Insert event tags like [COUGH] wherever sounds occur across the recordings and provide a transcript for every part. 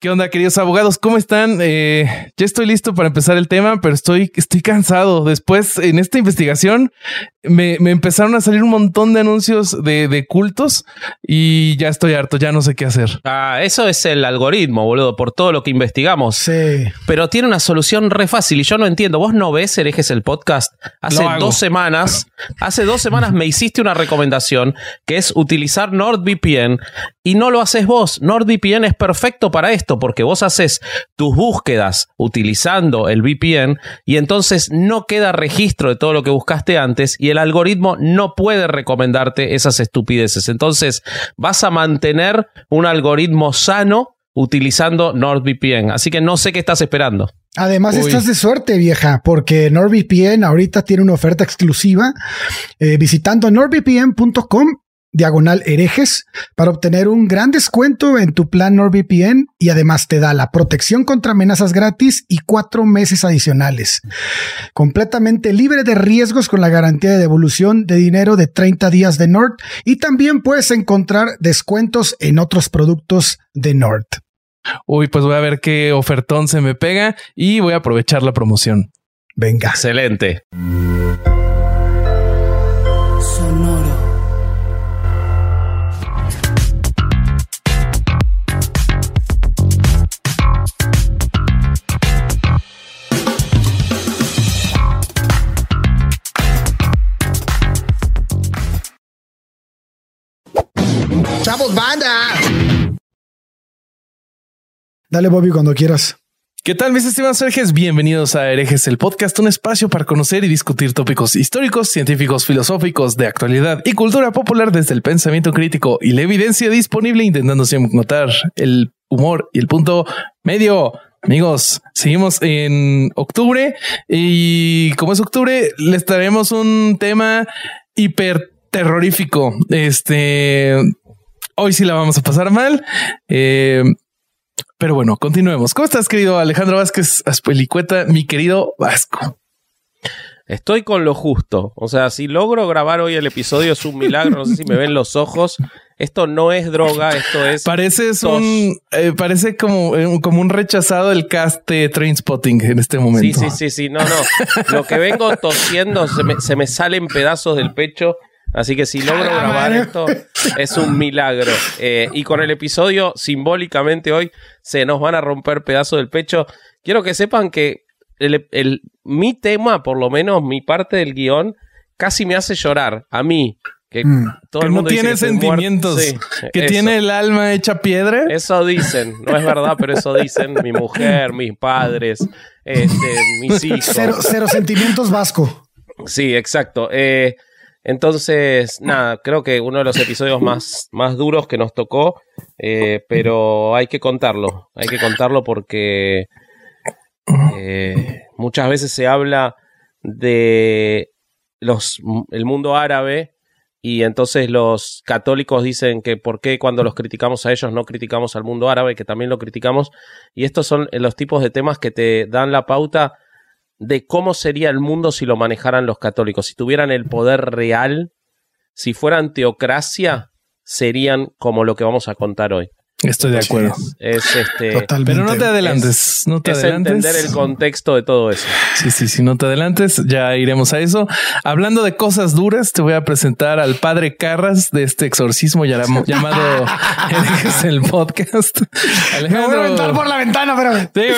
¿Qué onda, queridos abogados? ¿Cómo están? Eh, ya estoy listo para empezar el tema, pero estoy, estoy cansado. Después, en esta investigación, me, me empezaron a salir un montón de anuncios de, de, cultos y ya estoy harto, ya no sé qué hacer. Ah, eso es el algoritmo, boludo, por todo lo que investigamos. Sí. Pero tiene una solución re fácil y yo no entiendo. ¿Vos no ves herejes el podcast? Hace dos semanas, hace dos semanas me hiciste una recomendación que es utilizar NordVPN y no lo haces vos. NordVPN es perfecto para esto porque vos haces tus búsquedas utilizando el VPN y entonces no queda registro de todo lo que buscaste antes y el algoritmo no puede recomendarte esas estupideces. Entonces vas a mantener un algoritmo sano utilizando NordVPN. Así que no sé qué estás esperando. Además, Uy. estás de suerte, vieja, porque NordVPN ahorita tiene una oferta exclusiva. Eh, visitando nordvpn.com diagonal herejes para obtener un gran descuento en tu plan NordVPN y además te da la protección contra amenazas gratis y cuatro meses adicionales. Completamente libre de riesgos con la garantía de devolución de dinero de 30 días de Nord y también puedes encontrar descuentos en otros productos de Nord. Uy, pues voy a ver qué ofertón se me pega y voy a aprovechar la promoción. Venga. Excelente. Dale, Bobby, cuando quieras. ¿Qué tal, mis estimados herejes? Bienvenidos a Herejes, el podcast, un espacio para conocer y discutir tópicos históricos, científicos, filosóficos, de actualidad y cultura popular desde el pensamiento crítico y la evidencia disponible, intentando siempre notar el humor y el punto medio. Amigos, seguimos en octubre y como es octubre, les traemos un tema hiper terrorífico. Este hoy sí la vamos a pasar mal. Eh, pero bueno, continuemos. ¿Cómo estás, querido Alejandro Vázquez Aspelicueta, mi querido Vasco? Estoy con lo justo. O sea, si logro grabar hoy el episodio es un milagro. No sé si me ven los ojos. Esto no es droga, esto es. Parece un. Eh, parece como, como un rechazado del cast de Train Spotting en este momento. Sí, sí, sí, sí. No, no. Lo que vengo tosiendo se me, se me salen pedazos del pecho. Así que si logro grabar esto, es un milagro. Eh, y con el episodio, simbólicamente hoy, se nos van a romper pedazos del pecho. Quiero que sepan que el, el, mi tema, por lo menos mi parte del guion, casi me hace llorar. A mí, que mm. todo que el mundo no tiene sentimientos, sí, que eso. tiene el alma hecha piedra. Eso dicen, no es verdad, pero eso dicen mi mujer, mis padres, este, mis [LAUGHS] hijos. Cero, cero sentimientos vasco. Sí, exacto. Eh, entonces, nada, creo que uno de los episodios más, más duros que nos tocó, eh, pero hay que contarlo, hay que contarlo porque eh, muchas veces se habla de los, el mundo árabe y entonces los católicos dicen que por qué cuando los criticamos a ellos no criticamos al mundo árabe, que también lo criticamos, y estos son los tipos de temas que te dan la pauta de cómo sería el mundo si lo manejaran los católicos, si tuvieran el poder real, si fueran teocracia, serían como lo que vamos a contar hoy. Estoy de acuerdo. Es, es este. [LAUGHS] Totalmente. Pero no te adelantes. Es, no te es adelantes. entender el contexto de todo eso. Sí, sí, sí. No te adelantes. Ya iremos a eso. Hablando de cosas duras, te voy a presentar al padre Carras de este exorcismo [LAUGHS] llamado el podcast. [LAUGHS] Alejandro. Me voy a aventar por la ventana, pero. Sí,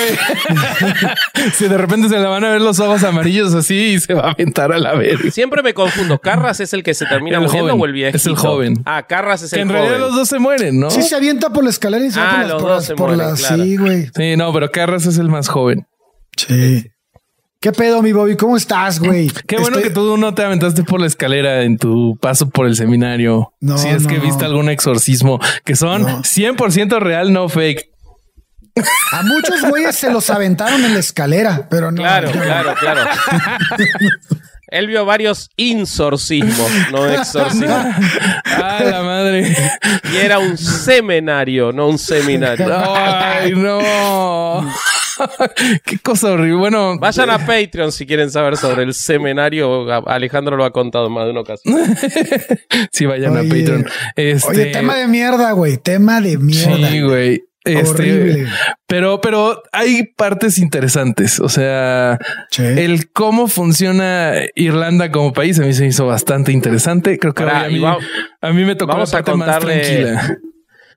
güey. si de repente se le van a ver los ojos amarillos así y se va a aventar a la verga. Siempre me confundo. Carras es el que se termina el muriendo joven. o el viejito. Es el joven. Ah, Carras es que el en joven. realidad los dos se mueren, ¿no? Sí, se avienta por la escalera y se ah, va por los las, por mueren, las, claro. sí, güey. Sí, no, pero Carras es el más joven. Sí. ¿Qué pedo, mi Bobby? ¿Cómo estás, güey? [LAUGHS] Qué bueno que tú no te aventaste por la escalera en tu paso por el seminario. No, si es que no. viste algún exorcismo que son No. 100% real, no fake. A muchos güeyes se los aventaron en la escalera, pero no. Claro, [LAUGHS] claro, claro. [LAUGHS] Él vio varios insorcismos, no exorcismos. [LAUGHS] Ah, la madre. Y era un seminario, no un seminario. [LAUGHS] Ay, no. Qué cosa horrible. Bueno, Vayan a Patreon si quieren saber sobre el seminario. Alejandro lo ha contado en más de una ocasión. [LAUGHS] sí, vayan a. Patreon. Este, Oye, tema de mierda, güey. Tema de mierda. Sí, güey. Este, Horrible. Pero, pero hay partes interesantes. O sea, el cómo funciona Irlanda como país a mí se me hizo bastante interesante. Creo que a, mí, a mí me tocó vamos la a parte más contarle- tranquila.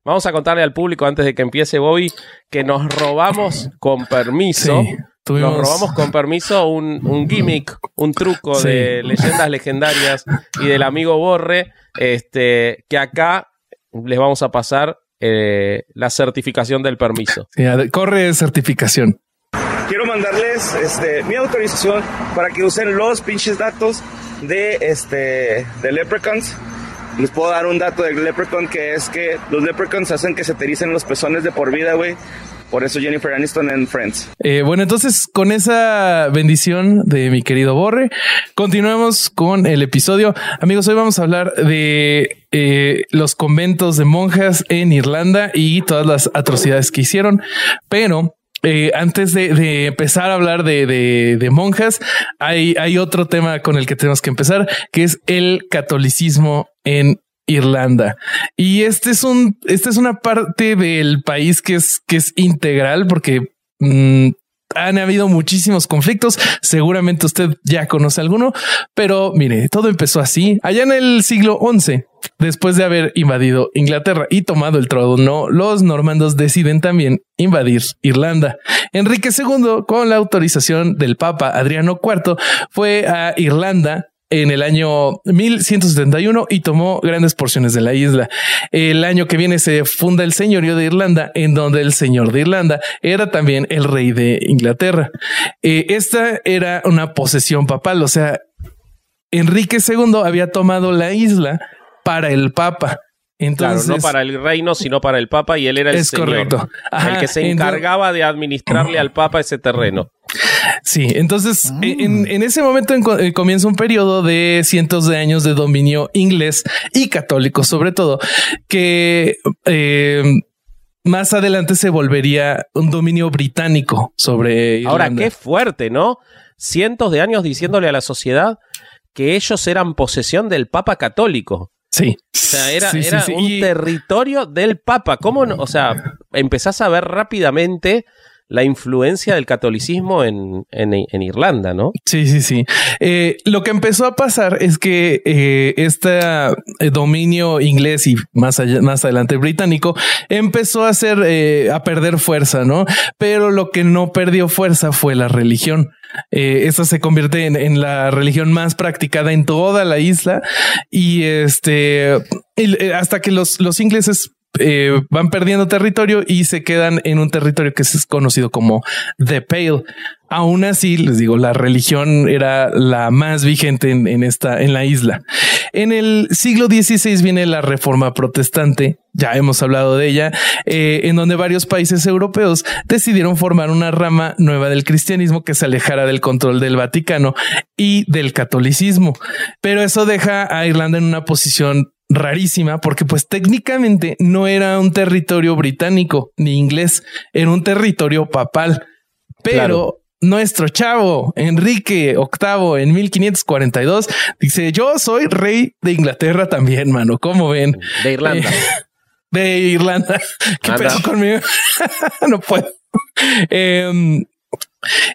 Vamos a contarle al público antes de que empiece Bobby que nos robamos con permiso. Sí, tuvimos- Nos robamos con permiso un, un gimmick, un truco Sí. de leyendas legendarias y del amigo Borre, este, que acá les vamos a pasar eh, la certificación del permiso. [LAUGHS] Corre certificación. quiero mandarles este, mi autorización para que usen los pinches datos de, este, de Leprechauns. Les puedo dar un dato de Leprechaun que es que los Leprechauns hacen que se te ericen los pezones de por vida, güey. Por eso Jennifer Aniston en Friends. Eh, bueno, entonces con esa bendición de mi querido Borre, continuamos con el episodio. Amigos, hoy vamos a hablar de eh, los conventos de monjas en Irlanda y todas las atrocidades que hicieron. Pero eh, antes de, empezar a hablar de, monjas, hay, hay otro tema con el que tenemos que empezar, que es el catolicismo en Irlanda. Y este es un, esta es una parte del país que es, que es integral porque mm, han habido muchísimos conflictos. Seguramente usted ya conoce alguno, pero mire, todo empezó así allá en el siglo XI. Después de haber invadido Inglaterra y tomado el trono, los normandos deciden también invadir Irlanda. Enrique II, con la autorización del Papa Adriano IV, fue a Irlanda en el año 1171 y tomó grandes porciones de la isla. El año que viene se funda el señorío de Irlanda, en donde el señor de Irlanda era también el rey de Inglaterra. Eh, esta era una posesión papal, o sea, Enrique II había tomado la isla para el Papa. Entonces, claro, no para el reino, sino para el Papa, y él era el es señor. correcto. Ajá, el que se encargaba de administrarle al Papa ese terreno. Sí, entonces en, en ese momento en- eh, comienza un periodo de cientos de años de dominio inglés y católico, sobre todo, que eh, más adelante se volvería un dominio británico sobre Irlanda. Ahora, qué fuerte, ¿no? Cientos de años diciéndole a la sociedad que ellos eran posesión del Papa católico. Sí. O sea, era, Sí, sí, era sí. un Y- territorio del Papa. ¿Cómo? no? O sea, empezás a ver rápidamente la influencia del catolicismo en, en- Irlanda, ¿no? Sí, sí, sí. Eh, lo que empezó a pasar es que eh, este eh, dominio inglés y más allá, más adelante británico empezó a hacer a perder fuerza, ¿no? Pero lo que no perdió fuerza fue la religión. Eh, esta se convierte en, la religión más practicada en toda la isla y este hasta que los, los ingleses eh, van perdiendo territorio y se quedan en un territorio que es conocido como The Pale. Aún así, les digo, la religión era la más vigente en, esta, en la isla. En el siglo XVI viene la reforma protestante. Ya hemos hablado de ella, eh, en donde varios países europeos decidieron formar una rama nueva del cristianismo que se alejara del control del Vaticano y del catolicismo. Pero eso deja a Irlanda en una posición rarísima porque pues técnicamente no era un territorio británico ni inglés, era un territorio papal. Pero Claro. nuestro chavo Enrique VIII en 1542 dice yo soy rey de Inglaterra también, mano. ¿Cómo ven? De Irlanda. Eh, de Irlanda. [LAUGHS] ¿Qué pedo conmigo? [LAUGHS] no puedo. Em,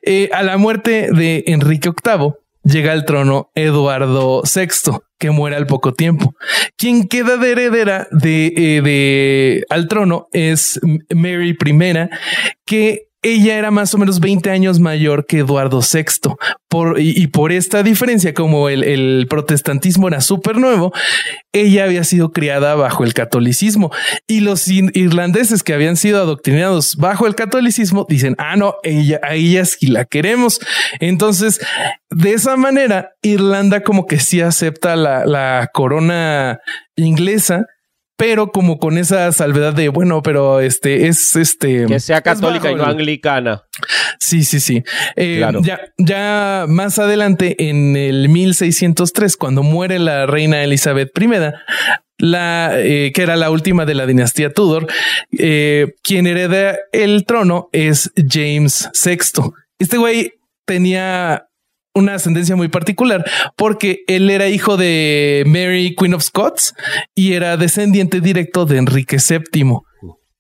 eh, a la muerte de Enrique VIII llega al trono Eduardo VI, que muere al poco tiempo. Quien queda de heredera de, eh, de al trono es Mary I, que ella era más o menos 20 años mayor que Eduardo VI. Por, y, por esta diferencia, como el, el protestantismo era súper nuevo, ella había sido criada bajo el catolicismo y los irlandeses que habían sido adoctrinados bajo el catolicismo dicen, ah, no, ella, a ella sí la queremos. Entonces, de esa manera, Irlanda como que sí acepta la, la corona inglesa, pero como con esa salvedad de, bueno, pero este es este... Que sea católica y no anglicana. Sí, sí, sí. Eh, Claro. ya, ya más adelante, en el 1603, cuando muere la reina Elizabeth I, la eh, que era la última de la dinastía Tudor, eh, quien hereda el trono es James VI. Este güey tenía una ascendencia muy particular porque él era hijo de Mary Queen of Scots y era descendiente directo de Enrique VII.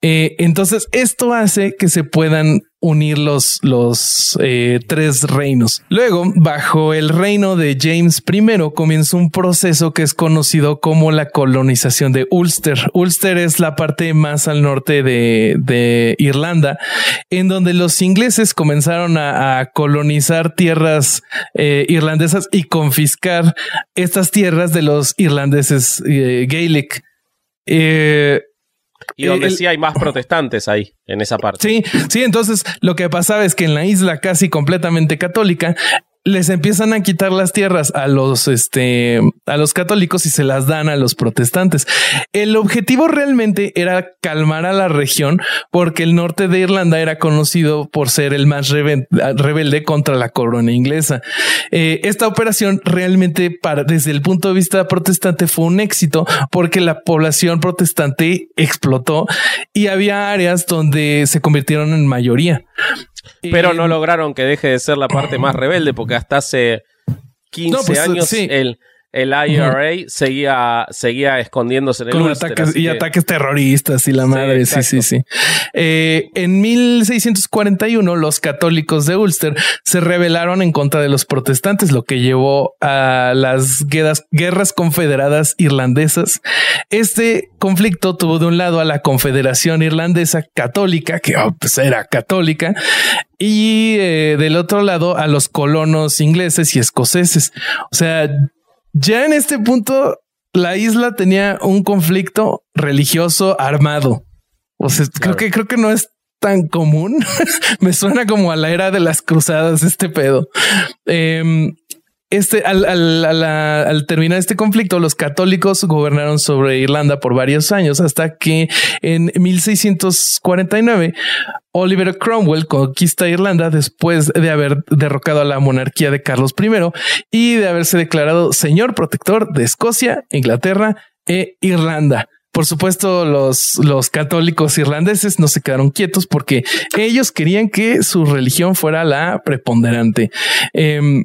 Eh, entonces, esto hace que se puedan unir los, los eh, tres reinos. Luego, bajo el reino de James I, comienza un proceso que es conocido como la colonización de Ulster. Ulster es la parte más al norte de, Irlanda, en donde los ingleses comenzaron a, colonizar tierras eh, irlandesas y confiscar estas tierras de los irlandeses eh, Gaelic. Y donde el- sí hay más protestantes ahí, en esa parte. Sí, sí, entonces lo que pasaba es que en la isla casi completamente católica les empiezan a quitar las tierras a los este a los católicos y se las dan a los protestantes. El objetivo realmente era calmar a la región porque el norte de Irlanda era conocido por ser el más rebe- rebelde contra la corona inglesa. Eh, esta operación realmente para desde el punto de vista protestante fue un éxito porque la población protestante explotó y había áreas donde se convirtieron en mayoría. Pero Eh, no lograron que deje de ser la parte más rebelde, porque hasta hace 15 No, pues, años sí. el, el IRA seguía, seguía escondiéndose en el con Ulster, ataques y que- ataques terroristas y la madre. Sí, sí, sí. Eh, en 1641, los católicos de Ulster se rebelaron en contra de los protestantes, lo que llevó a las guerras, guerras confederadas irlandesas. Este conflicto tuvo de un lado a la Confederación Irlandesa Católica, que oh, pues era católica, y eh, del otro lado a los colonos ingleses y escoceses. O sea, ya en este punto la isla tenía un conflicto religioso armado. O sea, creo que creo que no es tan común. [LAUGHS] Me suena como a la era de las cruzadas este pedo. Em, este, al, al- a la- al terminar este conflicto, los católicos gobernaron sobre Irlanda por varios años hasta que en 1649 Oliver Cromwell conquista Irlanda después de haber derrocado a la monarquía de Carlos I y de haberse declarado señor protector de Escocia, Inglaterra e Irlanda. Por supuesto, los, los católicos irlandeses no se quedaron quietos porque ellos querían que su religión fuera la preponderante. Em,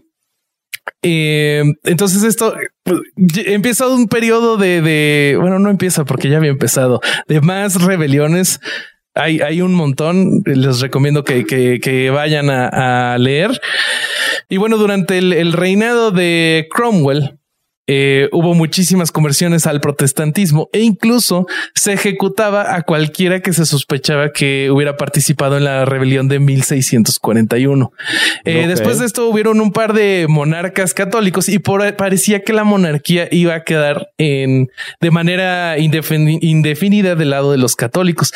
eh, entonces esto y- empieza un periodo de, de, bueno, no empieza porque ya había empezado, de más rebeliones. Hay, hay un montón. Les recomiendo que, que- vayan a, leer. Y bueno, durante el reinado de Cromwell, eh, hubo muchísimas conversiones al protestantismo e incluso se ejecutaba a cualquiera que se sospechaba que hubiera participado en la rebelión de 1641. Eh. Después de esto hubieron un par de monarcas católicos y por, parecía que la monarquía iba a quedar en de manera indefini- indefinida del lado de los católicos.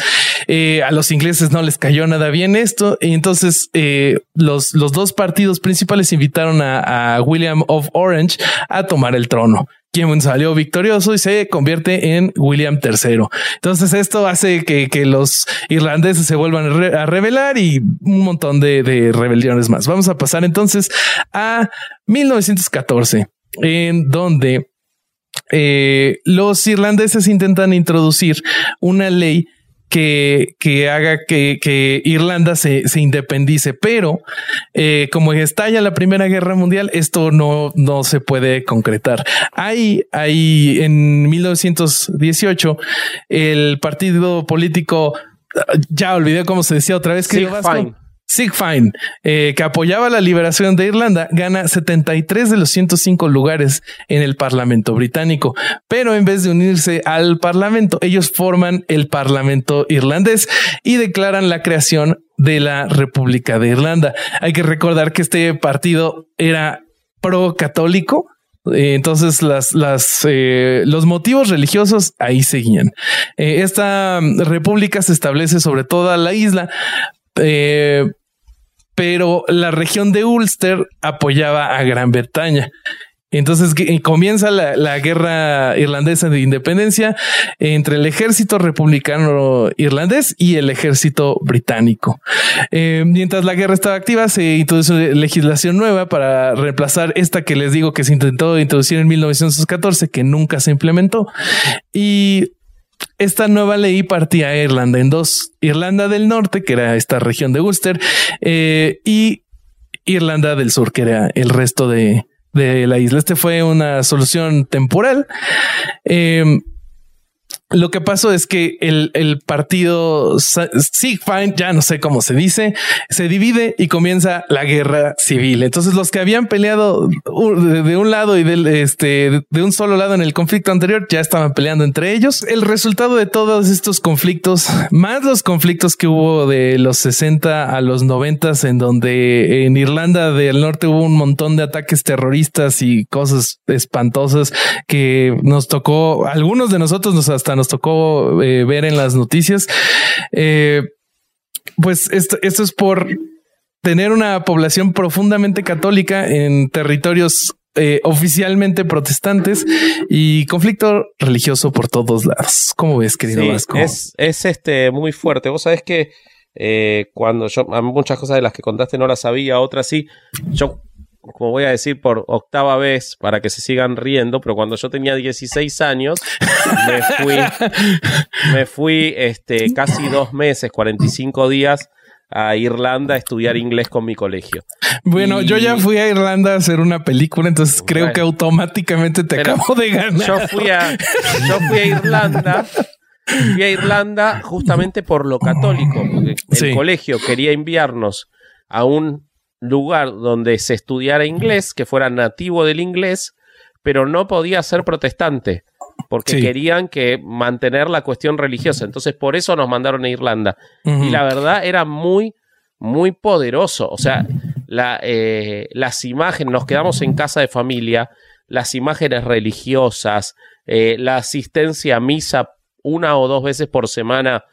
Eh, a los ingleses no les cayó nada bien esto y entonces eh, los, los dos partidos principales invitaron a, a William of Orange a tomar el trono quien salió victorioso y se convierte en William III. Entonces esto hace que, los irlandeses se vuelvan a, re- a rebelar y un montón de, de rebeliones más. Vamos a pasar entonces a 1914, en donde eh, los irlandeses intentan introducir una ley que, que haga que, que Irlanda se, se independice, pero eh, como estalla la Primera Guerra Mundial, esto no, no se puede concretar. Hay, hay en 1918 el partido político, ya olvidé cómo se decía otra vez, Sinn Féin, eh, que apoyaba la liberación de Irlanda, gana 73 de los 105 lugares en el Parlamento británico. Pero en vez de unirse al Parlamento, ellos forman el Parlamento irlandés y declaran la creación de la República de Irlanda. Hay que recordar que este partido era pro católico. Eh, Entonces las, las, eh, los motivos religiosos ahí seguían. Eh, esta mm, república se establece sobre toda la isla, pero la región de Ulster apoyaba a Gran Bretaña. Entonces que- comienza la, la guerra irlandesa de independencia entre el ejército republicano irlandés y el ejército británico. Eh, mientras la guerra estaba activa, se introdujo legislación nueva para reemplazar esta que les digo que se intentó introducir en 1914, que nunca se implementó. Y esta nueva ley partía a Irlanda en dos. Irlanda del Norte, que era esta región de Ulster, eh, y Irlanda del Sur, que era el resto de, de la isla. Este fue una solución temporal. Eh, lo que pasó es que el, el partido Sigfine, ya no sé cómo se dice, se divide y comienza la guerra civil. Entonces los que habían peleado de un lado y del este de un solo lado en el conflicto anterior ya estaban peleando entre ellos. El resultado de todos estos conflictos, más los conflictos que hubo de los 60 a los 90 en donde en Irlanda del Norte hubo un montón de ataques terroristas y cosas espantosas que nos tocó, algunos de nosotros nos hasta nos tocó eh, ver en las noticias. Eh, pues esto, esto es por tener una población profundamente católica en territorios eh, oficialmente protestantes y conflicto religioso por todos lados. ¿Cómo ves, querido Vasco? Es, es este muy fuerte. Vos sabés que cuando yo muchas cosas de las que contaste no las sabía, otras sí. Yo como voy a decir por octava vez para que se sigan riendo, pero cuando yo tenía 16 años, me fui, [LAUGHS] me fui este, casi dos meses, 45 días a Irlanda a estudiar inglés con mi colegio. Bueno, yo ya fui a Irlanda a hacer una película, entonces creo que automáticamente te acabo de ganar. Yo fui a, yo fui a Irlanda. Fui a Irlanda justamente por lo católico, porque el colegio quería enviarnos a un lugar donde se estudiara inglés, que fuera nativo del inglés, pero no podía ser protestante, porque querían que mantener la cuestión religiosa. Entonces, por eso nos mandaron a Irlanda. Y la verdad era muy, muy poderoso. O sea, la, eh, las imágenes, nos quedamos en casa de familia, las imágenes religiosas, eh, la asistencia a misa una o dos veces por semana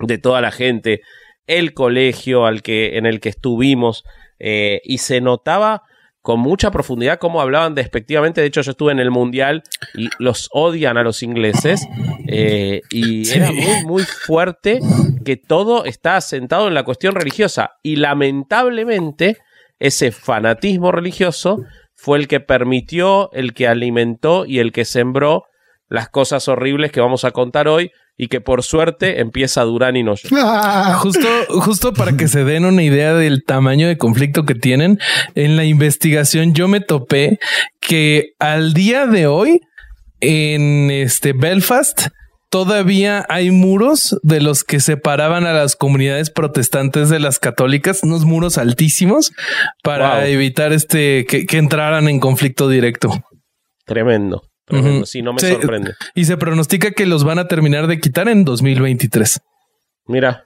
de toda la gente, el colegio al que, en el que estuvimos, eh, y se notaba con mucha profundidad cómo hablaban despectivamente. De hecho, yo estuve en el Mundial y los odian a los ingleses. Eh, y era muy, muy fuerte que todo está asentado en la cuestión religiosa. Y lamentablemente, ese fanatismo religioso fue el que permitió, el que alimentó y el que sembró las cosas horribles que vamos a contar hoy, y que por suerte empieza Durán y no yo. [LAUGHS] justo, justo para que se den una idea del tamaño de conflicto que tienen, en la investigación yo me topé que al día de hoy en este Belfast todavía hay muros de los que separaban a las comunidades protestantes de las católicas, unos muros altísimos para evitar este que, que entraran en conflicto directo. Tremendo. Sí, no me sorprende. Y se pronostica que los van a terminar de quitar en 2023. Mira.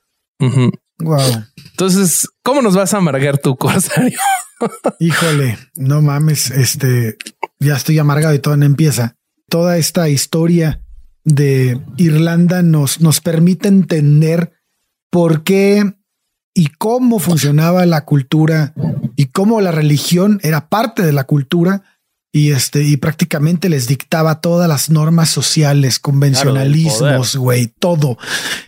Wow. Entonces, ¿cómo nos vas a amargar tu Corsario? [LAUGHS] Híjole, no mames, este, ya estoy amargado y todo no empieza. Toda esta historia de Irlanda nos, nos permite entender por qué y cómo funcionaba la cultura y cómo la religión era parte de la cultura y este y prácticamente les dictaba todas las normas sociales, convencionalismos, güey, todo.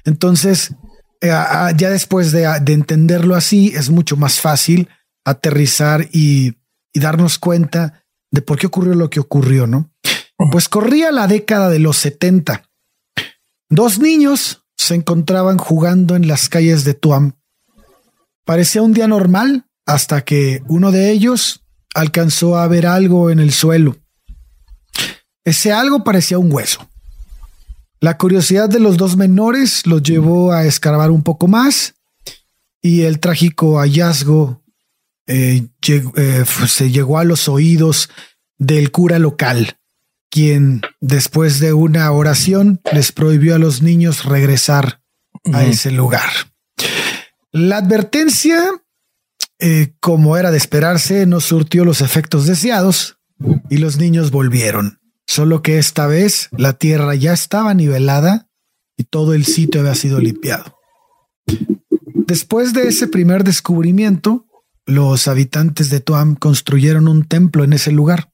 Entonces, eh, ya después de, entenderlo así, es mucho más fácil aterrizar y, y, darnos cuenta de por qué ocurrió lo que ocurrió, ¿no? Pues corría la década de los 70. Dos niños se encontraban jugando en las calles de Tuam. Parecía un día normal hasta que uno de ellos alcanzó a ver algo en el suelo. Ese algo parecía un hueso. La curiosidad de los dos menores los llevó a escarbar un poco más y el trágico hallazgo eh, eh, se llegó a los oídos del cura local, quien después de una oración les prohibió a los niños regresar a ese lugar. La advertencia eh, como era de esperarse, no surtió los efectos deseados y los niños volvieron. Solo que esta vez la tierra ya estaba nivelada y todo el sitio había sido limpiado. Después de ese primer descubrimiento, los habitantes de Tuam construyeron un templo en ese lugar.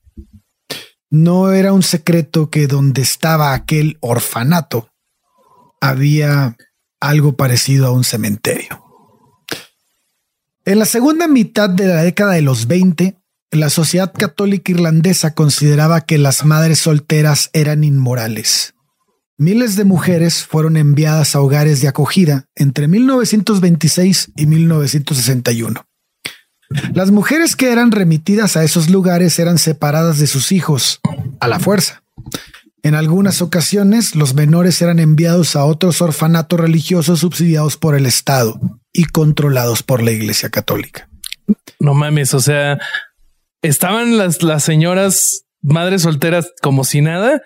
No era un secreto que donde estaba aquel orfanato había algo parecido a un cementerio. En la segunda mitad de la década de los 20, la sociedad católica irlandesa consideraba que las madres solteras eran inmorales. Miles de mujeres fueron enviadas a hogares de acogida entre 1926 y 1961. Las mujeres que eran remitidas a esos lugares eran separadas de sus hijos a la fuerza En algunas ocasiones, los menores eran enviados a otros orfanatos religiosos subsidiados por el Estado y controlados por la Iglesia Católica. No mames, o sea, estaban las, las señoras madres solteras como si nada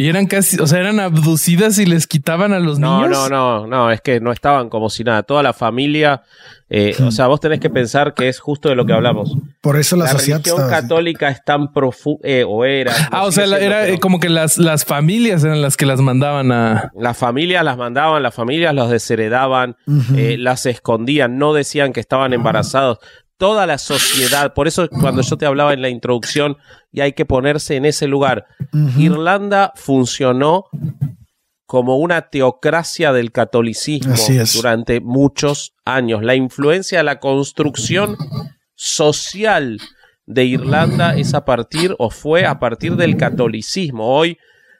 y eran casi, o sea, eran abducidas y les quitaban a los No, niños. no, no, no, es que no estaban como si nada. Toda la familia, eh, o sea, vos tenés que pensar que es justo de lo que hablamos. Por eso la, La sociedad religión estaba católica es tan profunda, o era. Ah, no o sea, la- era pero eh, como que las, las familias eran las que las mandaban a. Las familias las mandaban, las familias los desheredaban, eh, las escondían, no decían que estaban embarazados. Toda la sociedad, por eso cuando yo te hablaba en la introducción, y hay que ponerse en ese lugar. Irlanda funcionó como una teocracia del catolicismo durante muchos años. La influencia de la construcción social de Irlanda es a partir o fue a partir del catolicismo. Hoy,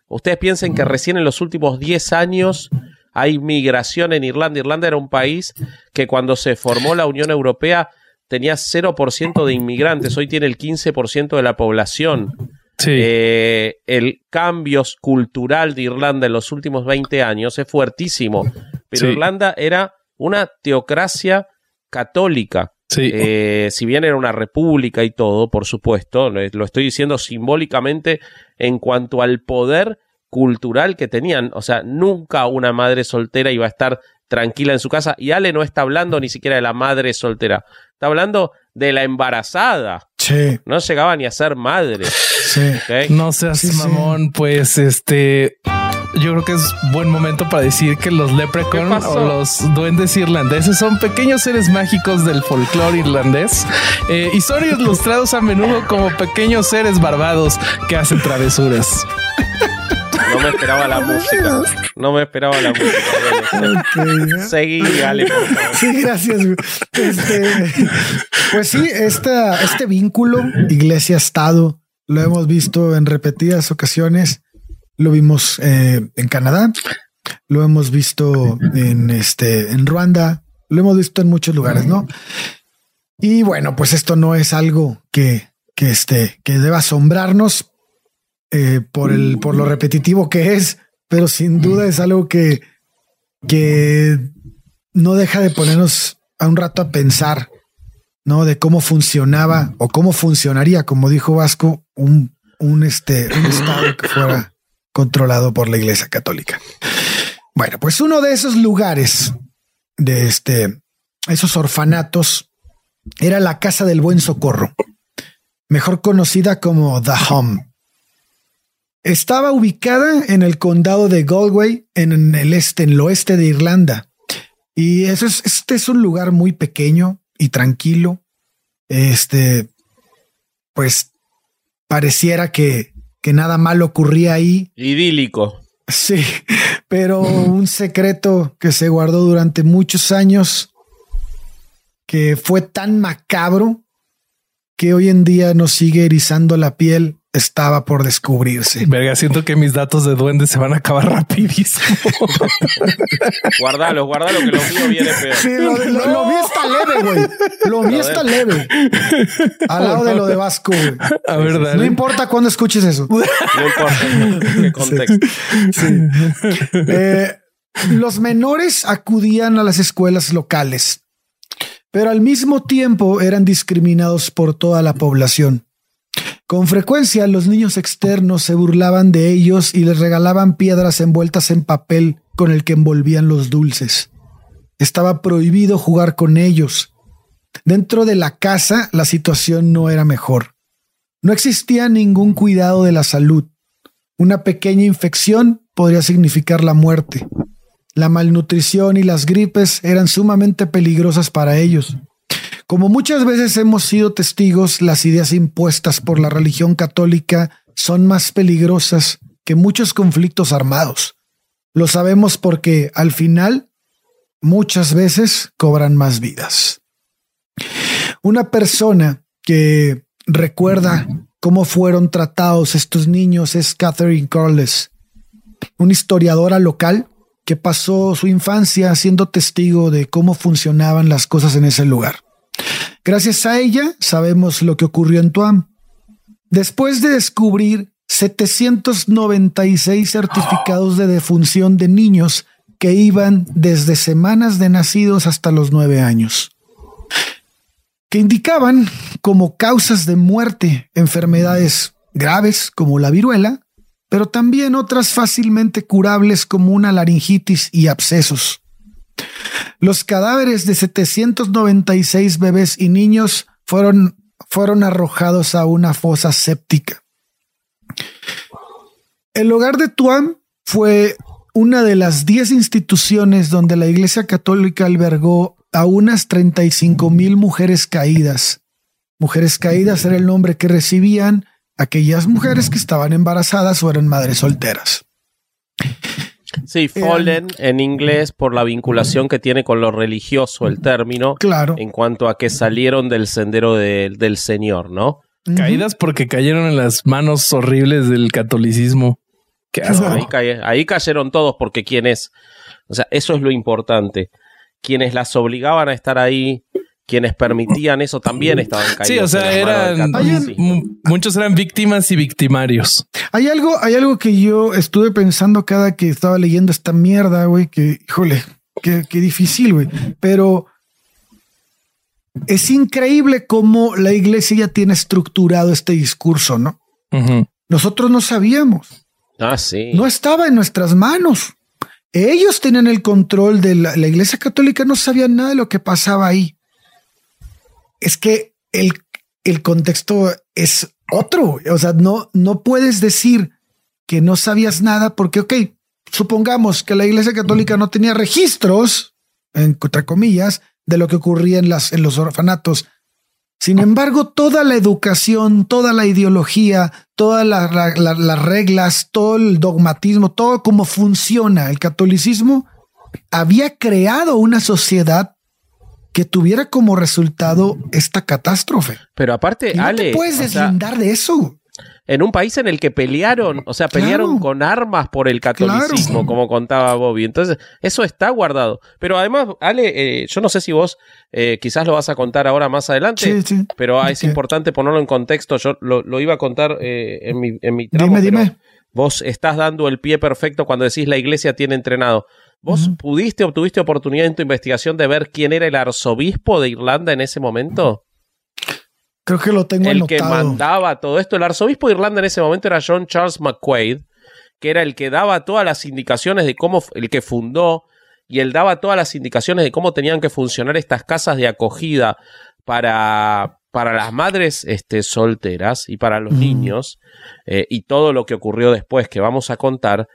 ustedes piensen que recién en los últimos 10 años hay migración en Irlanda. Irlanda era un país que cuando se formó la Unión Europea tenía 0% de inmigrantes, hoy tiene el 15% de la población. Sí. Eh, el cambio cultural de Irlanda en los últimos 20 años es fuertísimo. Pero Sí. Irlanda era una teocracia católica. sí. Eh, si bien era una república y todo, por supuesto, lo lo estoy diciendo simbólicamente en cuanto al poder cultural que tenían. O sea, nunca una madre soltera iba a estar tranquila en su casa. Y Ale no está hablando ni siquiera de la madre soltera, está hablando de la embarazada. Sí, No llegaba ni a ser madre. sí. No seas Sí, sí. mamón, pues este. Yo creo que es buen momento para decir que los ¿Qué leprechaun o los duendes irlandeses son pequeños seres mágicos del folclore irlandés eh, y son ilustrados a menudo como pequeños seres barbados que hacen travesuras. [LAUGHS] No me esperaba la música. No me esperaba la música. Seguí, Ale, por favor. Sí, gracias. Este, pues sí, esta, este vínculo iglesia-estado lo hemos visto en repetidas ocasiones. Lo vimos eh, en Canadá, lo hemos visto en este en Ruanda, lo hemos visto en muchos lugares, ¿no? Y bueno, pues esto no es algo que, que este que deba asombrarnos eh, por el por lo repetitivo que es, pero sin duda es algo que que no deja de ponernos a un rato a pensar, ¿no? De cómo funcionaba o cómo funcionaría, como dijo Vasco, un, un, este, un estado que fuera controlado por la Iglesia Católica. Bueno, pues uno de esos lugares, de este, esos orfanatos, era la Casa del Buen Socorro, mejor conocida como The Home. Estaba ubicada en el condado de Galway, en el este, en el oeste de Irlanda. Y eso es, este es un lugar muy pequeño y tranquilo. Este, pues pareciera que, que nada malo ocurría ahí. Idílico. Sí, pero un secreto que se guardó durante muchos años, que fue tan macabro que hoy en día nos sigue erizando la piel, estaba por descubrirse. Verga, siento que mis datos de duendes se van a acabar [LAUGHS] rapidísimo. Guardalo, guardalo que lo mío viene peor. Sí, lo, lo- lo mío está leve, güey. Lo mío está leve. Al lado de lo de Vasco, güey. A ver, No importa cuándo escuches eso. No importa en qué contexto. Eh, los menores acudían a las escuelas locales, pero al mismo tiempo eran discriminados por toda la población. Con frecuencia los niños externos se burlaban de ellos y les regalaban piedras envueltas en papel con el que envolvían los dulces. Estaba prohibido jugar con ellos. Dentro de la casa la situación no era mejor. No existía ningún cuidado de la salud. Una pequeña infección podría significar la muerte. La malnutrición y las gripes eran sumamente peligrosas para ellos. Como muchas veces hemos sido testigos, las ideas impuestas por la religión católica son más peligrosas que muchos conflictos armados. Lo sabemos porque al final muchas veces cobran más vidas. Una persona que recuerda cómo fueron tratados estos niños es Catherine Corliss, una historiadora local que pasó su infancia siendo testigo de cómo funcionaban las cosas en ese lugar. Gracias a ella sabemos lo que ocurrió en Tuam. Después de descubrir 796 certificados de defunción de niños que iban desde semanas de nacidos hasta los nueve años, que indicaban como causas de muerte enfermedades graves como la viruela, pero también otras fácilmente curables como una laringitis y abscesos. Los cadáveres de 796 bebés y niños fueron, fueron arrojados a una fosa séptica. El hogar de Tuam fue una de las 10 instituciones donde la Iglesia Católica albergó a unas 35 mil mujeres caídas. Mujeres caídas era el nombre que recibían aquellas mujeres que estaban embarazadas o eran madres solteras. Sí, fallen en inglés por la vinculación que tiene con lo religioso el término. Claro. En cuanto a que salieron del sendero del Señor, ¿no? Caídas porque cayeron en las manos horribles del catolicismo. Ahí, cayeron todos porque quienes, o sea, eso es lo importante. Quienes las obligaban a estar ahí, quienes permitían eso también estaban caídos. Sí, o sea, eran muchos eran víctimas y victimarios. Hay algo, hay algo que yo estuve pensando cada que estaba leyendo esta mierda, güey, que, híjole, qué, difícil, güey. Pero es increíble cómo la iglesia ya tiene estructurado este discurso, ¿no? Nosotros no sabíamos. Ah, sí. No estaba en nuestras manos. Ellos tenían el control de la, iglesia católica, no sabían nada de lo que pasaba ahí. Es que el, el contexto es otro. O sea, no, no puedes decir que no sabías nada porque, ok, supongamos que la iglesia católica no tenía registros, entre comillas, de lo que ocurría en, las, en los orfanatos sin embargo, toda la educación, toda la ideología, todas las reglas, todo el dogmatismo, todo cómo funciona el catolicismo, había creado una sociedad que tuviera como resultado esta catástrofe. Pero aparte, no te puedes deslindar de eso en un país en el que pelearon, o sea, pelearon con armas por el catolicismo, como contaba Bobby. Entonces, eso está guardado. Pero además, Ale, eh, yo no sé si vos eh, quizás lo vas a contar ahora más adelante, pero es importante ponerlo en contexto. Yo lo, iba a contar eh, en mi, en mi tramo, Dime, dime. Vos estás dando el pie perfecto cuando decís la iglesia tiene entrenado. ¿Vos pudiste o tuviste oportunidad en tu investigación de ver quién era el arzobispo de Irlanda en ese momento? Creo que lo tengo el que mandaba todo esto. El arzobispo de Irlanda en ese momento era John Charles McQuaid, que era el que daba todas las indicaciones de cómo, el que fundó, y él daba todas las indicaciones de cómo tenían que funcionar estas casas de acogida para, para las madres este, solteras y para los niños, eh, y todo lo que ocurrió después que vamos a contar.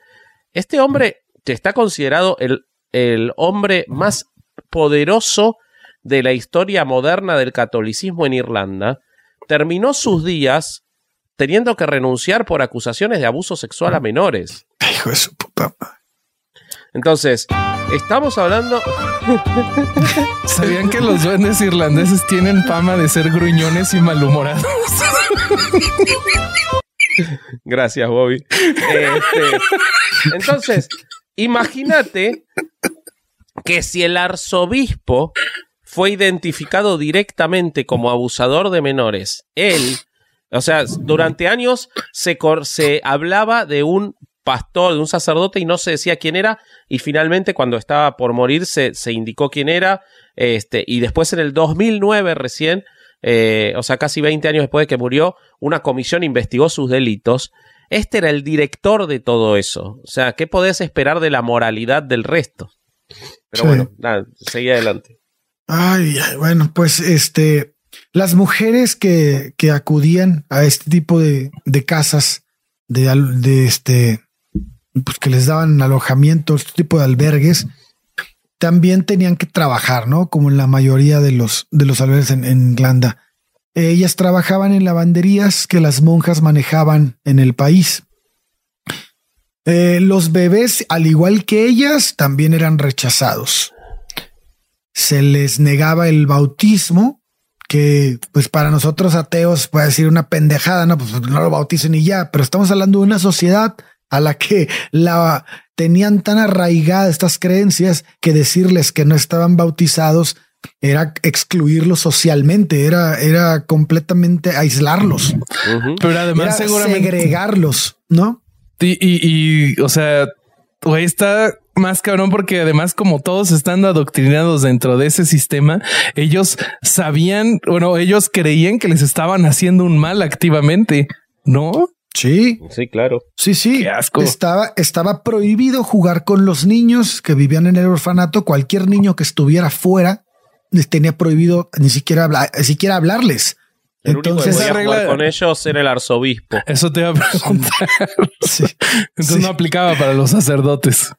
Este hombre está considerado el, el hombre más poderoso de la historia moderna del catolicismo en Irlanda, terminó sus días teniendo que renunciar por acusaciones de abuso sexual a menores. [LAUGHS] Hijo de su puta Entonces, estamos hablando. [LAUGHS] ¿Sabían que los duendes irlandeses tienen fama de ser gruñones y malhumorados? Gracias, Bobby. Este, entonces, imagínate que si el arzobispo fue identificado directamente como abusador de menores. Él, o sea, durante años se, se hablaba de un pastor, de un sacerdote y no se decía quién era y finalmente cuando estaba por morir se, se indicó quién era este, y después en el 2009 recién, eh, o sea, casi 20 años después de que murió, una comisión investigó sus delitos. Este era el director de todo eso. O sea, ¿qué podés esperar de la moralidad del resto? Pero bueno, nada, seguí adelante. Ay, bueno, pues este, las mujeres que, que acudían a este tipo de, de casas, de, de este, pues que les daban alojamiento, este tipo de albergues, también tenían que trabajar, ¿no? Como en la mayoría de los, de los albergues en, en Irlanda. Ellas trabajaban en lavanderías que las monjas manejaban en el país. Eh, los bebés, al igual que ellas, también eran rechazados se les negaba el bautismo, que pues para nosotros ateos puede decir una pendejada, no, pues no lo bauticen y ya, pero estamos hablando de una sociedad a la que la tenían tan arraigadas estas creencias que decirles que no estaban bautizados era excluirlos socialmente, era, era completamente aislarlos. Pero además seguramente segregarlos, ¿no? Y, y, o sea, güey, está más cabrón porque además como todos estando adoctrinados dentro de ese sistema, ellos sabían, bueno, ellos creían que les estaban haciendo un mal activamente, ¿no? Sí. Sí, claro. Sí, sí. Qué asco. Estaba, estaba prohibido jugar con los niños que vivían en el orfanato. Cualquier niño que estuviera fuera les tenía prohibido ni siquiera, hablar, ni siquiera hablarles. El único Entonces, que podía regla- jugar con ellos era el arzobispo. Eso te iba a preguntar. [LAUGHS] sí. Entonces Sí. no aplicaba para los sacerdotes.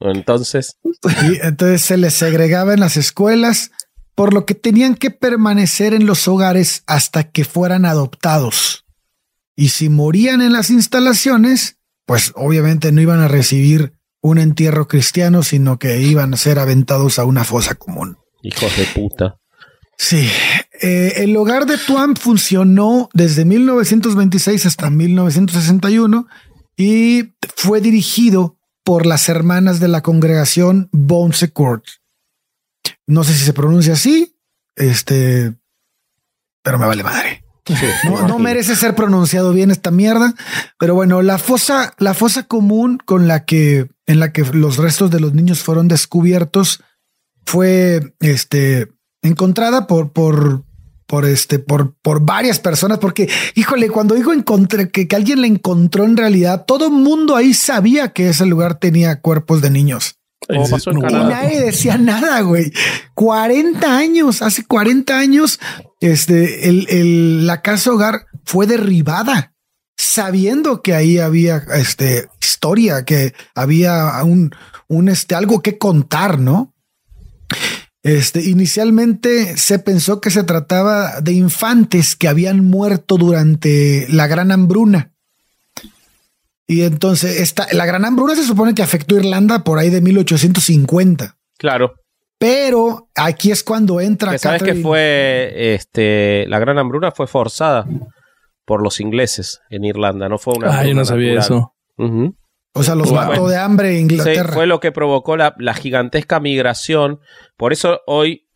Entonces, Y entonces se les segregaba en las escuelas, por lo que tenían que permanecer en los hogares hasta que fueran adoptados. Y si morían en las instalaciones, pues obviamente no iban a recibir un entierro cristiano, sino que iban a ser aventados a una fosa común. Hijos de puta. Sí, eh, el hogar de Tuam funcionó desde 1926 hasta 1961 y fue dirigido por las hermanas de la congregación Bon Secours. No sé si se pronuncia así, este, pero me vale madre. No, no merece ser pronunciado bien esta mierda, pero bueno, la fosa, la fosa común con la que en la que los restos de los niños fueron descubiertos fue este encontrada por por por este por por varias personas porque híjole cuando digo encontré que, que alguien la encontró en realidad todo el mundo ahí sabía que ese lugar tenía cuerpos de niños Como pasó en y nadie decía nada, güey. 40 años, hace 40 años, este, el, el- la casa hogar fue derribada, sabiendo que ahí había este, historia, que había un, un este, algo que contar, ¿no? Este, inicialmente se pensó que se trataba de infantes que habían muerto durante la gran hambruna. Y entonces esta, la gran hambruna se supone que afectó a Irlanda por ahí de 1850. Claro. Pero aquí es cuando entra Que sabes que fue este la gran hambruna fue forzada por los ingleses en Irlanda, no fue una Ah, yo no sabía natural. eso. O sea, los Bueno. mató de hambre en Sí, Inglaterra. fue lo que provocó la, la gigantesca migración. Por eso hoy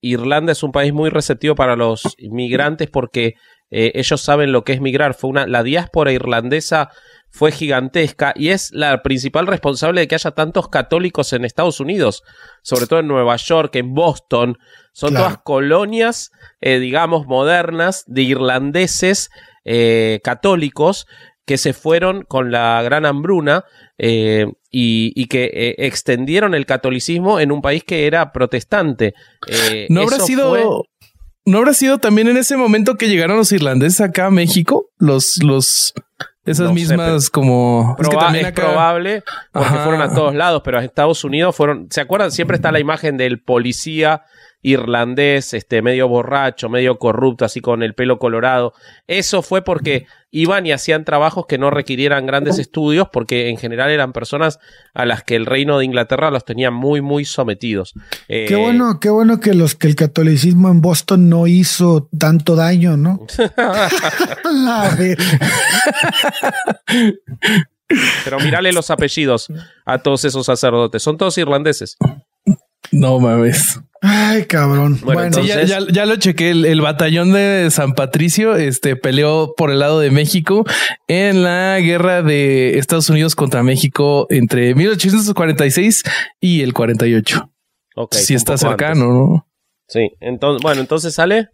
Irlanda es un país muy receptivo para los migrantes porque eh, ellos saben lo que es migrar. Fue una, la diáspora irlandesa fue gigantesca y es la principal responsable de que haya tantos católicos en Estados Unidos, sobre todo en Nueva York, en Boston. Son Claro. todas colonias, eh, digamos, modernas de irlandeses eh, católicos que se fueron con la gran hambruna eh, y, y que eh, extendieron el catolicismo en un país que era protestante. Eh, ¿No habrá sido... fue- ¿No habrá sido también en ese momento que llegaron los irlandeses acá a México? Los, los, esas No mismas como... es que Proba- también es probable porque Ajá. fueron a todos lados, pero a Estados Unidos fueron. ¿Se acuerdan? Siempre está la imagen del policía irlandés, este medio borracho, medio corrupto, así con el pelo colorado. Eso fue porque iban y hacían trabajos que no requirieran grandes estudios, porque en general eran personas a las que el reino de Inglaterra los tenía muy, muy sometidos. Eh, Qué bueno, qué bueno que los que el catolicismo en Boston no hizo tanto daño, ¿no? [LAUGHS] Pero mirale los apellidos a todos esos sacerdotes. Son todos irlandeses. No mames. Ay, cabrón. Bueno, Bueno, Sí, ya, Entonces- ya- ya lo chequé. El, el batallón de San Patricio este, peleó por el lado de México en la guerra de Estados Unidos contra México entre 1846 y el 48. Ok, sí un está cercano, antes. ¿no? Sí, entonces, bueno, entonces sale.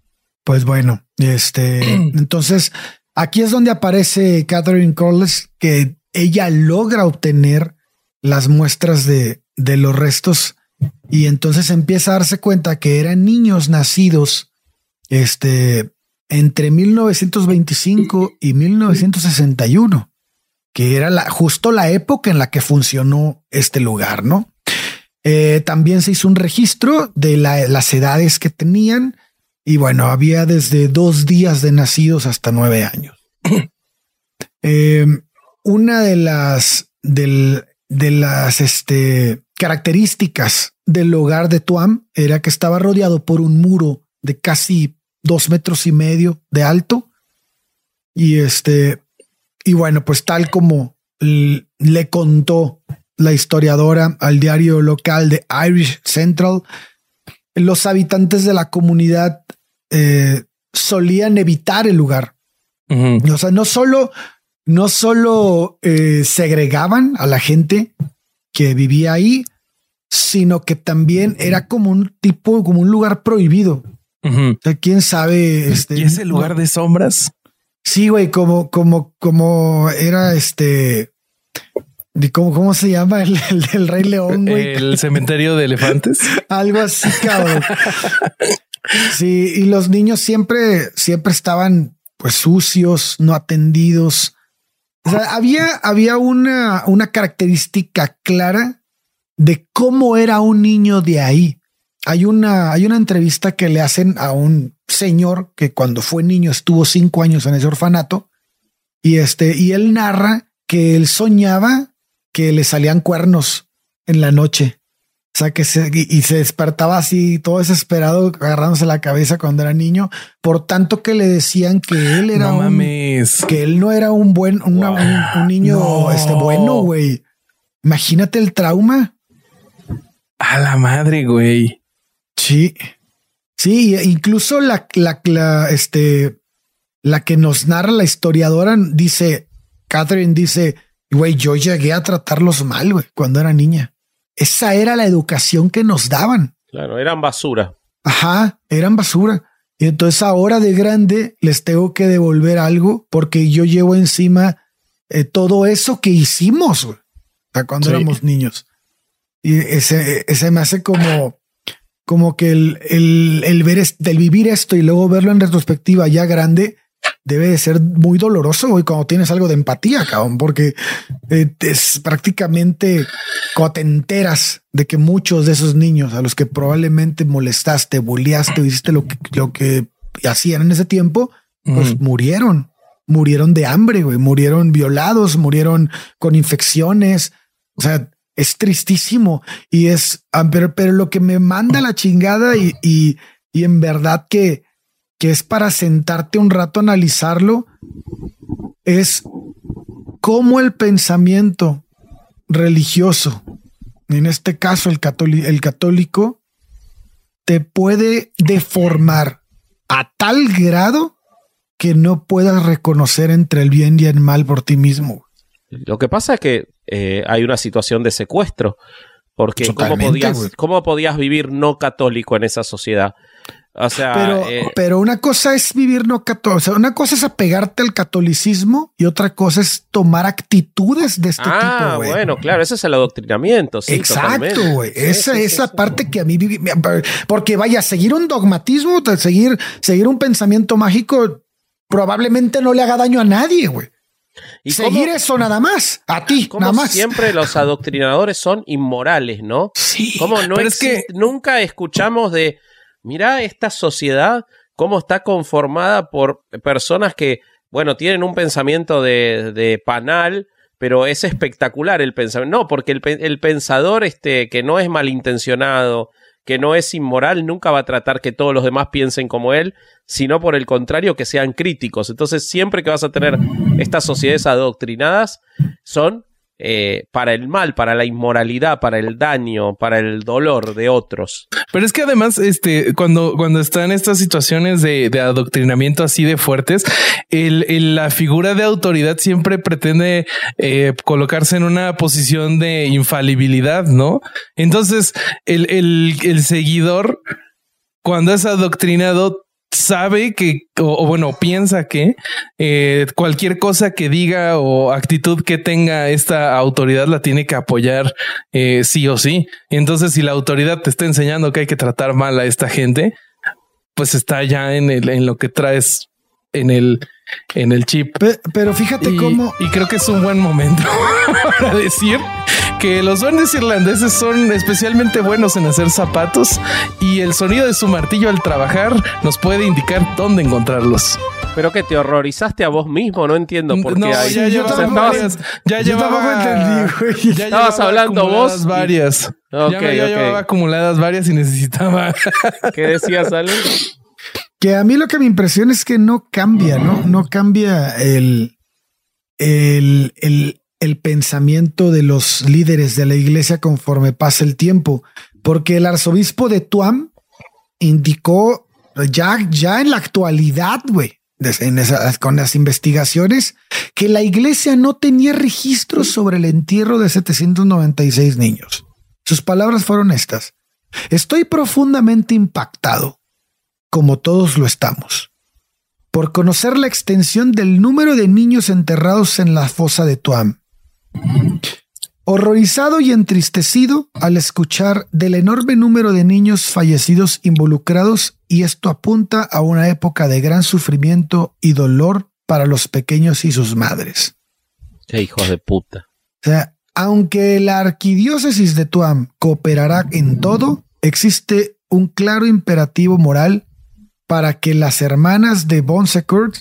pues bueno, este, [CLEARS THROAT] entonces aquí es donde aparece Catherine Corliss, que ella logra obtener las muestras de, de los restos y entonces empieza a darse cuenta que eran niños nacidos este, entre 1925 y 1961, que era la, justo la época en la que funcionó este lugar, ¿no? Eh, también se hizo un registro de la- las edades que tenían y bueno, había desde dos días de nacidos hasta nueve años. [COUGHS] Eh, una de las, del- de las este, características del hogar de Tuam era que estaba rodeado por un muro de casi dos metros y medio de alto. Y este, y bueno, pues tal como le contó la historiadora al diario local de Irish Central, los habitantes de la comunidad eh, solían evitar el lugar. O sea, no solo, no solo eh, segregaban a la gente que vivía ahí, sino que también era como un tipo, como un lugar prohibido. o sea, quién sabe. Este, ¿Y ese lugar de sombras? Sí, güey, como, como, como era este. ¿Cómo, ¿Cómo se llama el, del Rey León, güey? El cementerio de elefantes. [LAUGHS] Algo así, cabrón. [LAUGHS] sí, y los niños siempre, siempre estaban pues sucios, no atendidos. O sea, había, había una, una característica clara de cómo era un niño de ahí. Hay una, hay una entrevista que le hacen a un señor que cuando fue niño estuvo cinco años en ese orfanato y este, y él narra que él soñaba que le salían cuernos en la noche. O sea, que se, y, se despertaba así, todo desesperado, agarrándose la cabeza cuando era niño, por tanto que le decían que él era un, que él no era un buen, un, niño este, bueno, güey. Imagínate el trauma. A la madre, güey. Sí. Sí, incluso la, la, este, la que nos narra la historiadora dice, Catherine dice, güey, yo llegué a tratarlos mal, güey, cuando era niña. Esa era la educación que nos daban. Claro, eran basura. Ajá, eran basura. Y entonces ahora de grande les tengo que devolver algo porque yo llevo encima eh, todo eso que hicimos güey, cuando éramos niños. Y ese, ese me hace como, como que el, el, el ver, del vivir esto y luego verlo en retrospectiva ya grande, debe de ser muy doloroso hoy cuando tienes algo de empatía, cabrón, porque eh, es prácticamente cuando te enteras de que muchos de esos niños a los que probablemente molestaste, bulleaste o hiciste lo que, lo que hacían en ese tiempo, pues murieron, murieron de hambre, güey, murieron violados, murieron con infecciones. O sea, es tristísimo y es, ah, pero, pero lo que me manda la chingada y, y, y en verdad que, que es para sentarte un rato a analizarlo, es cómo el pensamiento religioso, en este caso el, el católico, te puede deformar a tal grado que no puedas reconocer entre el bien y el mal por ti mismo. Lo que pasa es que eh, hay una situación de secuestro. Porque ¿cómo podías, ¿cómo podías vivir no católico en esa sociedad? O sea, pero, eh, pero una cosa es vivir no católico, sea, una cosa es apegarte al catolicismo y otra cosa es tomar actitudes de este ah, tipo. bueno, claro, ese es el adoctrinamiento. Sí, Exacto, güey. esa es la parte que a mí, porque vaya, seguir un dogmatismo, seguir, seguir un pensamiento mágico, probablemente no le haga daño a nadie, güey. Y seguir eso nada más, a ti, nada más. Siempre los adoctrinadores son inmorales, ¿no? Sí. Como no es que nunca escuchamos de, mira esta sociedad, cómo está conformada por personas que, bueno, tienen un pensamiento de, de panal, pero es espectacular el pensamiento. No, porque el, el pensador este, que no es malintencionado, que no es inmoral, nunca va a tratar que todos los demás piensen como él, sino por el contrario, que sean críticos. Entonces, siempre que vas a tener estas sociedades adoctrinadas, son eh, para el mal, para la inmoralidad, para el daño, para el dolor de otros. Pero es que además, este, cuando, cuando están estas situaciones de, adoctrinamiento así de fuertes, la figura de autoridad siempre pretende eh, colocarse en una posición de infalibilidad, ¿no? Entonces, el, el seguidor, cuando es adoctrinado, sabe que, o, bueno, piensa que eh, cualquier cosa que diga o actitud que tenga esta autoridad la tiene que apoyar eh, sí o sí. Entonces, si la autoridad te está enseñando que hay que tratar mal a esta gente, pues está ya en, el, en lo que traes en el, en el chip. Pero, fíjate cómo. Y creo que es un buen momento [LAUGHS] para decir que los duendes irlandeses son especialmente buenos en hacer zapatos y el sonido de su martillo al trabajar nos puede indicar dónde encontrarlos. Pero que te horrorizaste a vos mismo, no entiendo por qué. No, ya, ya llevaba, entendí, Ya estabas hablando vos. Varias. ya, llevaba acumuladas varias y necesitaba. [LAUGHS] ¿Qué decías, Ale? Que a mí lo que me impresiona es que no cambia, ¿no? No cambia el, el, el, el pensamiento de los líderes de la iglesia conforme pasa el tiempo, porque el arzobispo de Tuam indicó ya, ya en la actualidad, güey, con las investigaciones, que la iglesia no tenía registros sobre el entierro de 796 niños. Sus palabras fueron estas. Estoy profundamente impactado, como todos lo estamos, por conocer la extensión del número de niños enterrados en la fosa de Tuam. Horrorizado y entristecido al escuchar del enorme número de niños fallecidos involucrados y esto apunta a una época de gran sufrimiento y dolor para los pequeños y sus madres. Qué hijos de puta. O sea, aunque la arquidiócesis de Tuam cooperará en todo, existe un claro imperativo moral para que las hermanas de Bonsecourt,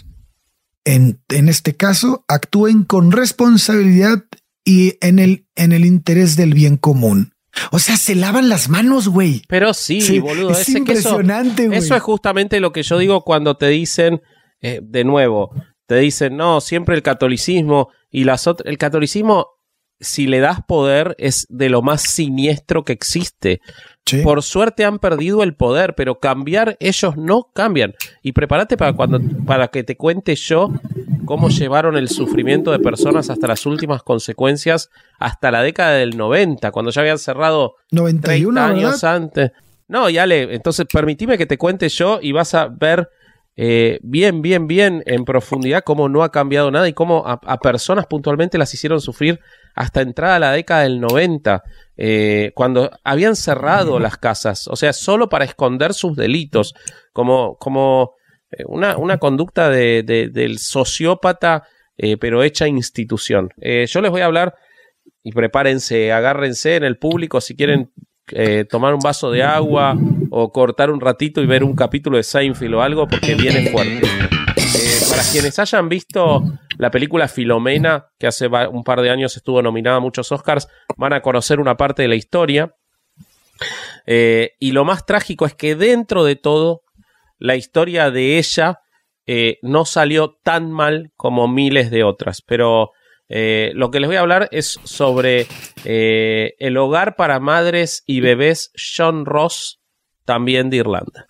en, en este caso, actúen con responsabilidad y en el, en el interés del bien común. O sea, se lavan las manos, güey. Pero sí, boludo. Es impresionante, güey. Eso, es justamente lo que yo digo cuando te dicen, eh, de nuevo, te dicen, no, siempre el catolicismo y las otras. El catolicismo, si le das poder, es de lo más siniestro que existe. Por suerte han perdido el poder, pero cambiar ellos no cambian. Y prepárate para cuando para que te cuente yo cómo llevaron el sufrimiento de personas hasta las últimas consecuencias, hasta la década del 90, cuando ya habían cerrado 91 años antes. No, ya le, entonces permitime que te cuente yo y vas a ver eh, bien, bien, bien en profundidad cómo no ha cambiado nada y cómo a, personas puntualmente las hicieron sufrir hasta entrada a la década del 90, eh, cuando habían cerrado las casas, o sea, solo para esconder sus delitos, como, como una, una conducta de, del sociópata, eh, pero hecha institución. Eh, yo les voy a hablar y prepárense, agárrense en el público si quieren tomar un vaso de agua o cortar un ratito y ver un capítulo de Seinfeld o algo porque viene fuerte. para quienes hayan visto la película Filomena, que hace un par de años estuvo nominada a muchos Oscars, van a conocer una parte de la historia. y lo más trágico es que dentro de todo la historia de ella eh, no salió tan mal como miles de otras, pero eh, lo que les voy a hablar es sobre eh, el hogar para madres y bebés John Ross, también de Irlanda.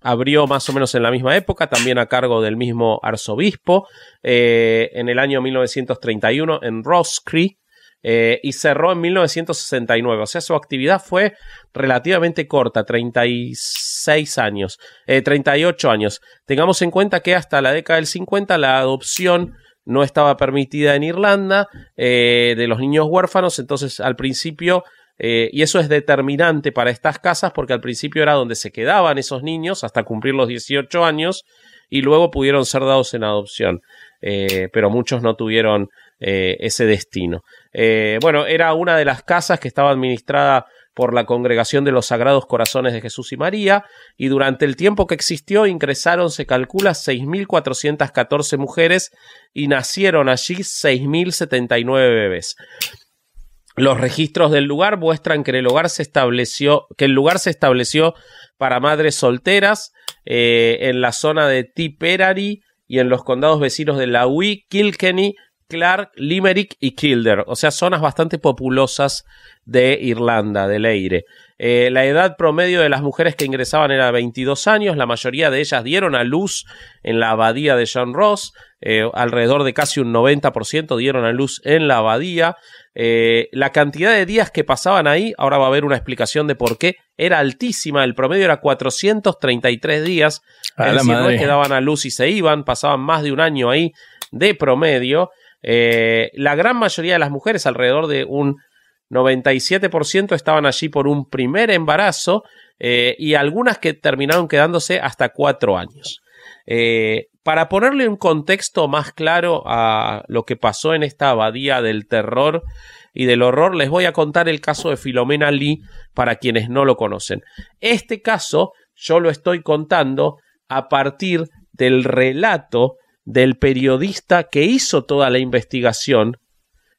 abrió más o menos en la misma época, también a cargo del mismo arzobispo, en el año 1931 en Rosscree, eh, y cerró en 1969. O sea, su actividad fue relativamente corta, 36 años, 38 eh, años. Tengamos en cuenta que hasta la década del 50 la adopción no estaba permitida en Irlanda eh, de los niños huérfanos, entonces al principio y eso es determinante para estas casas porque al principio era donde se quedaban esos niños hasta cumplir los 18 años y luego pudieron ser dados en adopción. pero muchos no tuvieron ese destino. Eh, bueno, era una de las casas que estaba administrada por la Congregación de los Sagrados Corazones de Jesús y María, y durante el tiempo que existió ingresaron, se calcula, 6.414 mujeres y nacieron allí 6.079 bebés. Los registros del lugar muestran que el lugar se estableció, para madres solteras eh, en la zona de Tipperary y en los condados vecinos de Laui, Kilkenny, Clark, Limerick y Kildare, o sea, zonas bastante populosas de Irlanda, del Eire. Eh, la edad promedio de las mujeres que ingresaban era 22 años, la mayoría de ellas dieron a luz en la abadía de John Ross, eh, alrededor de casi un 90% dieron a luz en la abadía. Eh, la cantidad de días que pasaban ahí, ahora va a haber una explicación de por qué, era altísima, el promedio era 433 días, es decir, no es que daban a luz y se iban, pasaban más de un año ahí de promedio. Eh, la gran mayoría de las mujeres, alrededor de un 97%, estaban allí por un primer embarazo eh, y algunas que terminaron quedándose hasta cuatro años. Eh, para ponerle un contexto más claro a lo que pasó en esta abadía del terror y del horror, les voy a contar el caso de Filomena Lee para quienes no lo conocen. Este caso yo lo estoy contando a partir del relato del periodista que hizo toda la investigación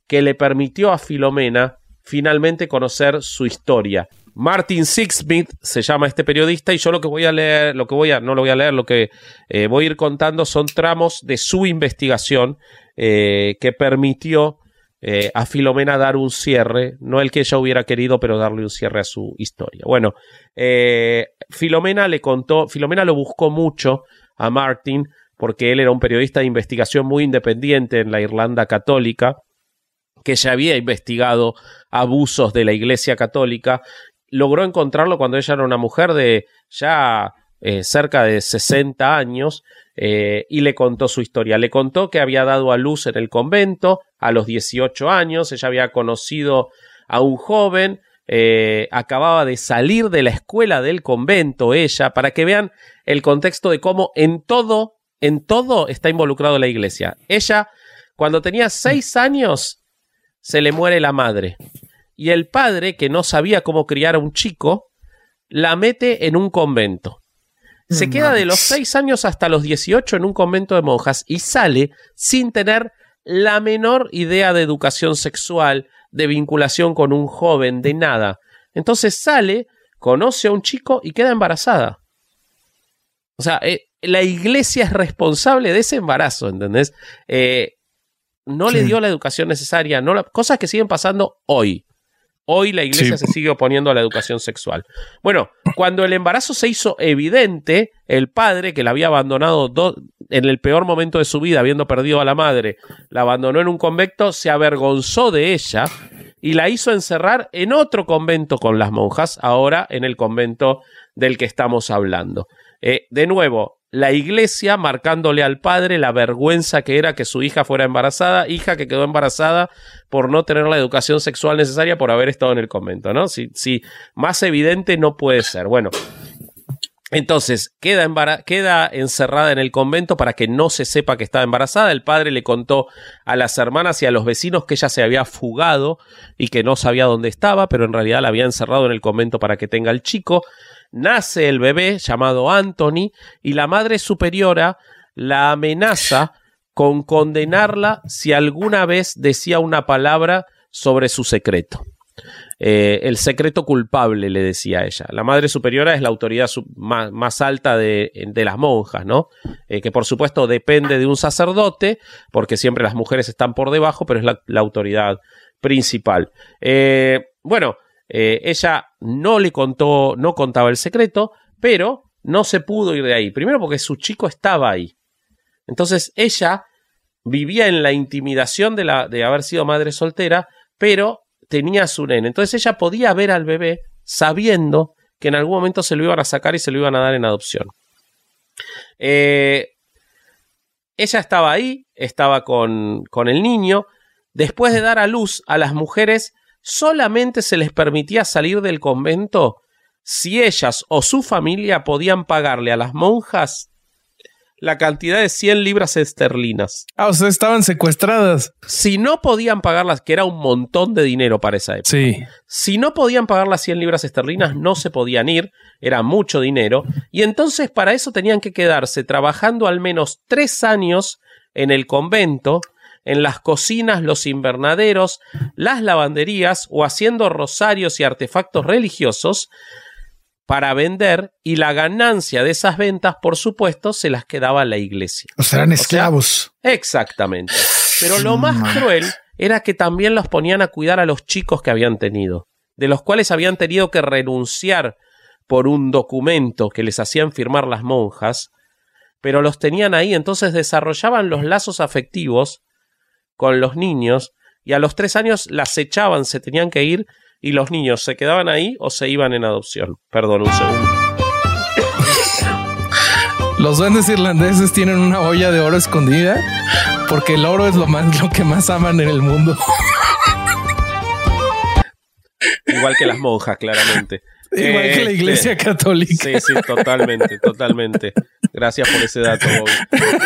que le permitió a Filomena finalmente conocer su historia. Martin Sixsmith se llama este periodista y yo lo que voy a leer, lo que voy a, no lo voy a leer, lo que eh, voy a ir contando son tramos de su investigación eh, que permitió eh, a Filomena dar un cierre, no el que ella hubiera querido, pero darle un cierre a su historia. Bueno, Filomena le contó, Filomena lo buscó mucho a Martin porque él era un periodista de investigación muy independiente en la Irlanda católica, que ya había investigado abusos de la Iglesia católica. Logró encontrarlo cuando ella era una mujer de ya eh, cerca de 60 años eh, y le contó su historia. Le contó que había dado a luz en el convento a los 18 años, ella había conocido a un joven, eh, acababa de salir de la escuela del convento ella, para que vean el contexto de cómo en todo, en todo está involucrado la iglesia. Ella, cuando tenía seis años, se le muere la madre. Y el padre, que no sabía cómo criar a un chico, la mete en un convento. Se queda de los 6 años hasta los 18 en un convento de monjas y sale sin tener la menor idea de educación sexual, de vinculación con un joven, de nada. Entonces sale, conoce a un chico y queda embarazada. O sea, eh, la iglesia es responsable de ese embarazo, ¿entendés? Eh, no le dio la educación necesaria, no cosas que siguen pasando hoy. Hoy la iglesia se sigue oponiendo a la educación sexual. Bueno, cuando el embarazo se hizo evidente, el padre que la había abandonado en el peor momento de su vida, habiendo perdido a la madre, la abandonó en un convento, se avergonzó de ella y la hizo encerrar en otro convento con las monjas, ahora en el convento del que estamos hablando. Eh, de nuevo, la iglesia marcándole al padre la vergüenza que era que su hija fuera embarazada, hija que quedó embarazada por no tener la educación sexual necesaria por haber estado en el convento, ¿no? Si, si más evidente no puede ser. Bueno, entonces, queda, encerrada en el convento para que no se sepa que estaba embarazada. El padre le contó a las hermanas y a los vecinos que ella se había fugado y que no sabía dónde estaba, pero en realidad la había encerrado en el convento para que tenga el chico nace el bebé llamado Anthony y la madre superiora la amenaza con condenarla si alguna vez decía una palabra sobre su secreto. Eh, el secreto culpable, le decía ella. La madre superiora es la autoridad más, alta de, las monjas, ¿no? Eh, que por supuesto depende de un sacerdote, porque siempre las mujeres están por debajo, pero es la, autoridad principal. Eh, bueno, ella no le contó, no contaba el secreto, pero no se pudo ir de ahí. Primero porque su chico estaba ahí. Entonces ella vivía en la intimidación de, la, de haber sido madre soltera, pero tenía su nene. Entonces ella podía ver al bebé sabiendo que en algún momento se lo iban a sacar y se lo iban a dar en adopción. Eh, ella estaba ahí, estaba con, con el niño. Después de dar a luz a las mujeres solamente se les permitía salir del convento si ellas o su familia podían pagarle a las monjas la cantidad de 100 libras esterlinas. Ah, o sea, estaban secuestradas. Si no podían pagarlas, que era un montón de dinero para esa época. Sí. Si no podían pagar las 100 libras esterlinas, no se podían ir, era mucho dinero, y entonces para eso tenían que quedarse trabajando al menos tres años en el convento en las cocinas, los invernaderos, las lavanderías o haciendo rosarios y artefactos religiosos para vender y la ganancia de esas ventas, por supuesto, se las quedaba la iglesia. O sea, eran esclavos. exactamente. Pero lo más cruel era que también los ponían a cuidar a los chicos que habían tenido, de los cuales habían tenido que renunciar por un documento que les hacían firmar las monjas, pero los tenían ahí, entonces desarrollaban los lazos afectivos con los niños y a los tres años las echaban, se tenían que ir y los niños se quedaban ahí o se iban en adopción. Perdón, un segundo. Los duendes irlandeses tienen una olla de oro escondida porque el oro es lo más lo que más aman en el mundo. Igual que las monjas, claramente. Igual que la este, iglesia católica. Sí, sí, totalmente, totalmente. Gracias por ese dato,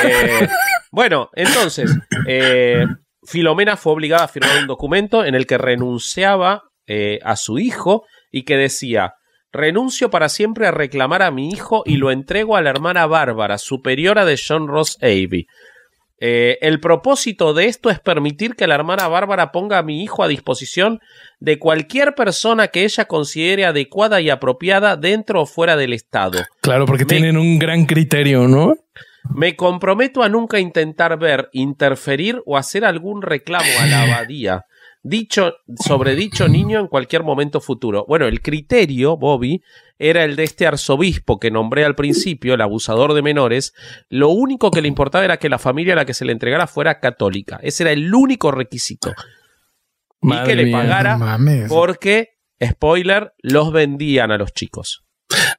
eh, bueno, entonces, eh, Filomena fue obligada a firmar un documento en el que renunciaba eh, a su hijo y que decía, renuncio para siempre a reclamar a mi hijo y lo entrego a la hermana Bárbara, superiora de John Ross Avey. Eh, el propósito de esto es permitir que la hermana Bárbara ponga a mi hijo a disposición de cualquier persona que ella considere adecuada y apropiada dentro o fuera del Estado. Claro, porque tienen un gran criterio, ¿no? Me comprometo a nunca intentar ver, interferir o hacer algún reclamo a la abadía dicho, sobre dicho niño en cualquier momento futuro. Bueno, el criterio, Bobby, era el de este arzobispo que nombré al principio, el abusador de menores. Lo único que le importaba era que la familia a la que se le entregara fuera católica. Ese era el único requisito. y que le pagara porque, spoiler, los vendían a los chicos.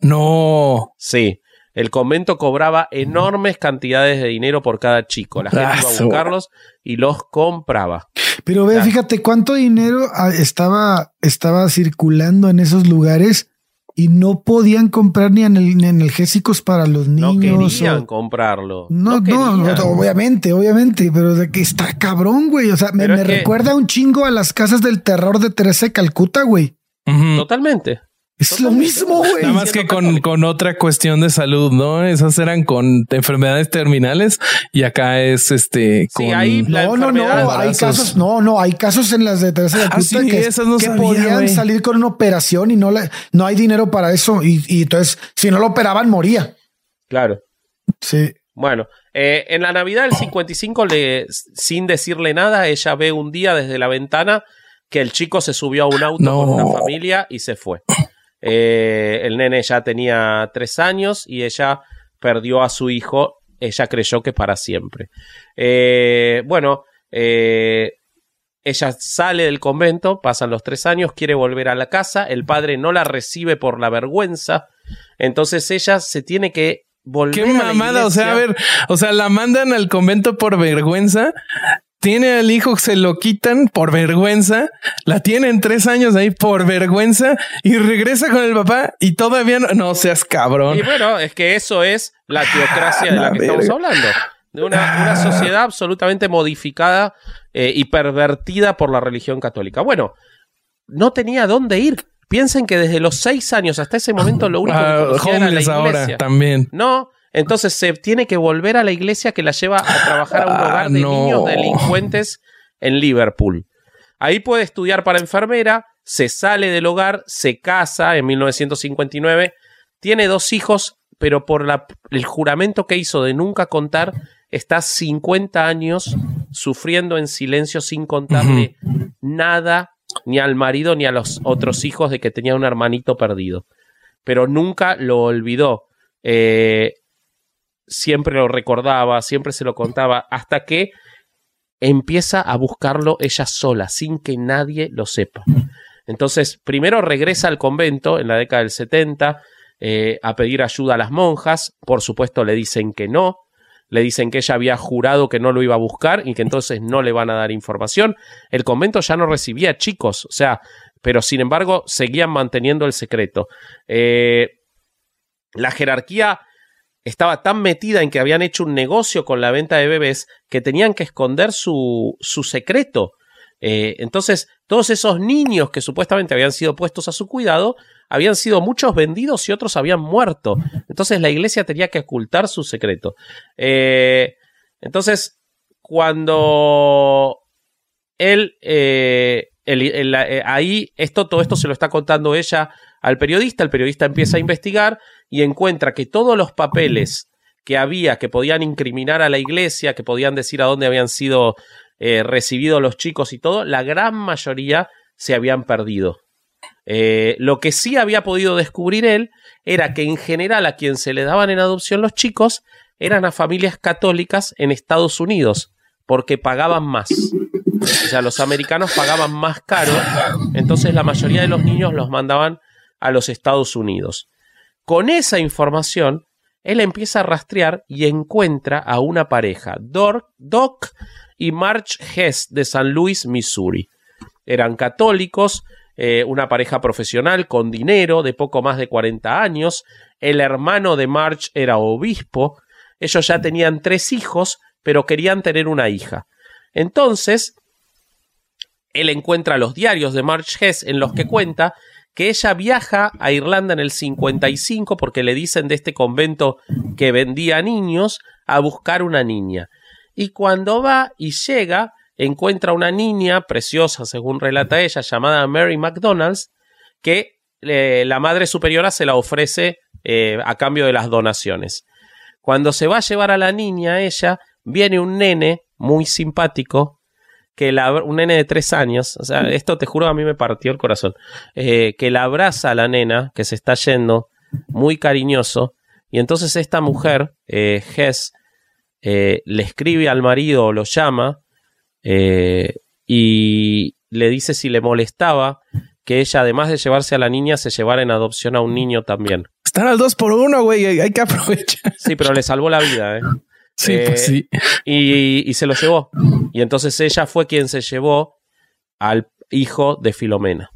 No. Sí. El convento cobraba enormes cantidades de dinero por cada chico. La gente Ah, iba a su- buscarlos y los compraba. Pero ve, Claro. fíjate cuánto dinero ah, estaba, estaba circulando en esos lugares y no podían comprar ni en el, ni analgésicos para los No niños. querían o- comprarlo. No, no, querían. no, obviamente, obviamente, pero de que está cabrón, güey. O sea, me, que- recuerda un chingo a las casas del terror de Teresa de Calcuta, güey. Totalmente. Es lo mismo, güey. Nada más que con, con otra cuestión de salud, ¿no? Esas eran con enfermedades terminales y acá es este con Sí, la No, no, no, hay casos, no, no, hay casos en las de Teresa de Ah, sí, que, esas no que sabía, podían salir con una operación y no, la- no hay dinero para eso y, y entonces si no lo operaban moría. Claro. Sí. Bueno, eh, en la Navidad del 55, le, sin decirle nada, ella ve un día desde la ventana que el chico se subió a un auto No. con una familia y se fue. Eh, el nene ya tenía tres años y ella perdió a su hijo. Ella creyó que para siempre. Eh, bueno, eh, ella sale del convento, pasan los tres años, quiere volver a la casa, el padre no la recibe por la vergüenza, entonces ella se tiene que volver Qué a la mamada, o sea, a ver, o sea, la mandan al convento por vergüenza, tiene al hijo, se lo quitan por vergüenza, la tienen tres años ahí por vergüenza y regresa con el papá y todavía no, no seas cabrón. Y bueno, es que eso es la teocracia de la La que estamos hablando. De una, una sociedad absolutamente modificada eh, y pervertida por la religión católica. Bueno, no tenía dónde ir. Piensen que desde los seis años hasta ese momento lo único que Ah, conocía era la iglesia. ahora también. No, entonces se tiene que volver a la iglesia que la lleva a trabajar a un Ah, hogar de no. niños delincuentes en Liverpool. Ahí puede estudiar para enfermera, se sale del hogar, se casa en 1959, tiene dos hijos, pero por la- el juramento que hizo de nunca contar, está 50 años sufriendo en silencio sin contarle nada ni al marido ni a los otros hijos de que tenía un hermanito perdido. Pero nunca lo olvidó. Eh, siempre lo recordaba, siempre se lo contaba, hasta que empieza a buscarlo ella sola, sin que nadie lo sepa. Entonces, primero regresa al convento en la década del 70 eh, a pedir ayuda a las monjas, por supuesto le dicen que no, le dicen que ella había jurado que no lo iba a buscar y que entonces no le van a dar información. El convento ya no recibía chicos, o sea, pero sin embargo seguían manteniendo el secreto. Eh, la jerarquía estaba tan metida en que habían hecho un negocio con la venta de bebés que tenían que esconder su, su secreto. Eh, entonces, todos esos niños que supuestamente habían sido puestos a su cuidado, habían sido muchos vendidos y otros habían muerto. Entonces la iglesia tenía que ocultar su secreto. Eh, entonces, cuando él, el- eh, ahí, esto, todo esto se lo está contando ella al periodista, el periodista empieza a investigar y encuentra que todos los papeles que había que podían incriminar a la iglesia, que podían decir a dónde habían sido eh, recibidos los chicos y todo, la gran mayoría se habían perdido. Eh, lo que sí había podido descubrir él era que en general a quien se le daban en adopción los chicos eran a familias católicas en Estados Unidos, porque pagaban más. O sea, los americanos pagaban más caro, entonces la mayoría de los niños los mandaban a los Estados Unidos. Con esa información, él empieza a rastrear y encuentra a una pareja, Doc y March Hess de San Luis, Missouri. Eran católicos, eh, una pareja profesional con dinero de poco más de 40 años. El hermano de March era obispo. Ellos ya tenían tres hijos, pero querían tener una hija. Entonces, él encuentra los diarios de March Hess en los que cuenta que ella viaja a Irlanda en el 55 porque le dicen de este convento que vendía niños a buscar una niña. Y cuando va y llega, encuentra una niña preciosa, según relata ella, llamada Mary McDonald's, que eh, la madre superiora se la ofrece eh, a cambio de las donaciones. Cuando se va a llevar a la niña, ella, viene un nene muy simpático, que la, un nene de tres años, o sea, esto te juro a mí me partió el corazón, eh, que la abraza a la nena, que se está yendo, muy cariñoso, y entonces esta mujer, eh, Hess, eh, le escribe al marido o lo llama, eh, y le dice si le molestaba que ella, además de llevarse a la niña, se llevara en adopción a un niño también. Están al dos por uno, güey. Hay que aprovechar. Sí, pero le salvó la vida, ¿eh? Sí, pues sí. Y, y, se lo llevó. Y entonces ella fue quien se llevó al hijo de Filomena.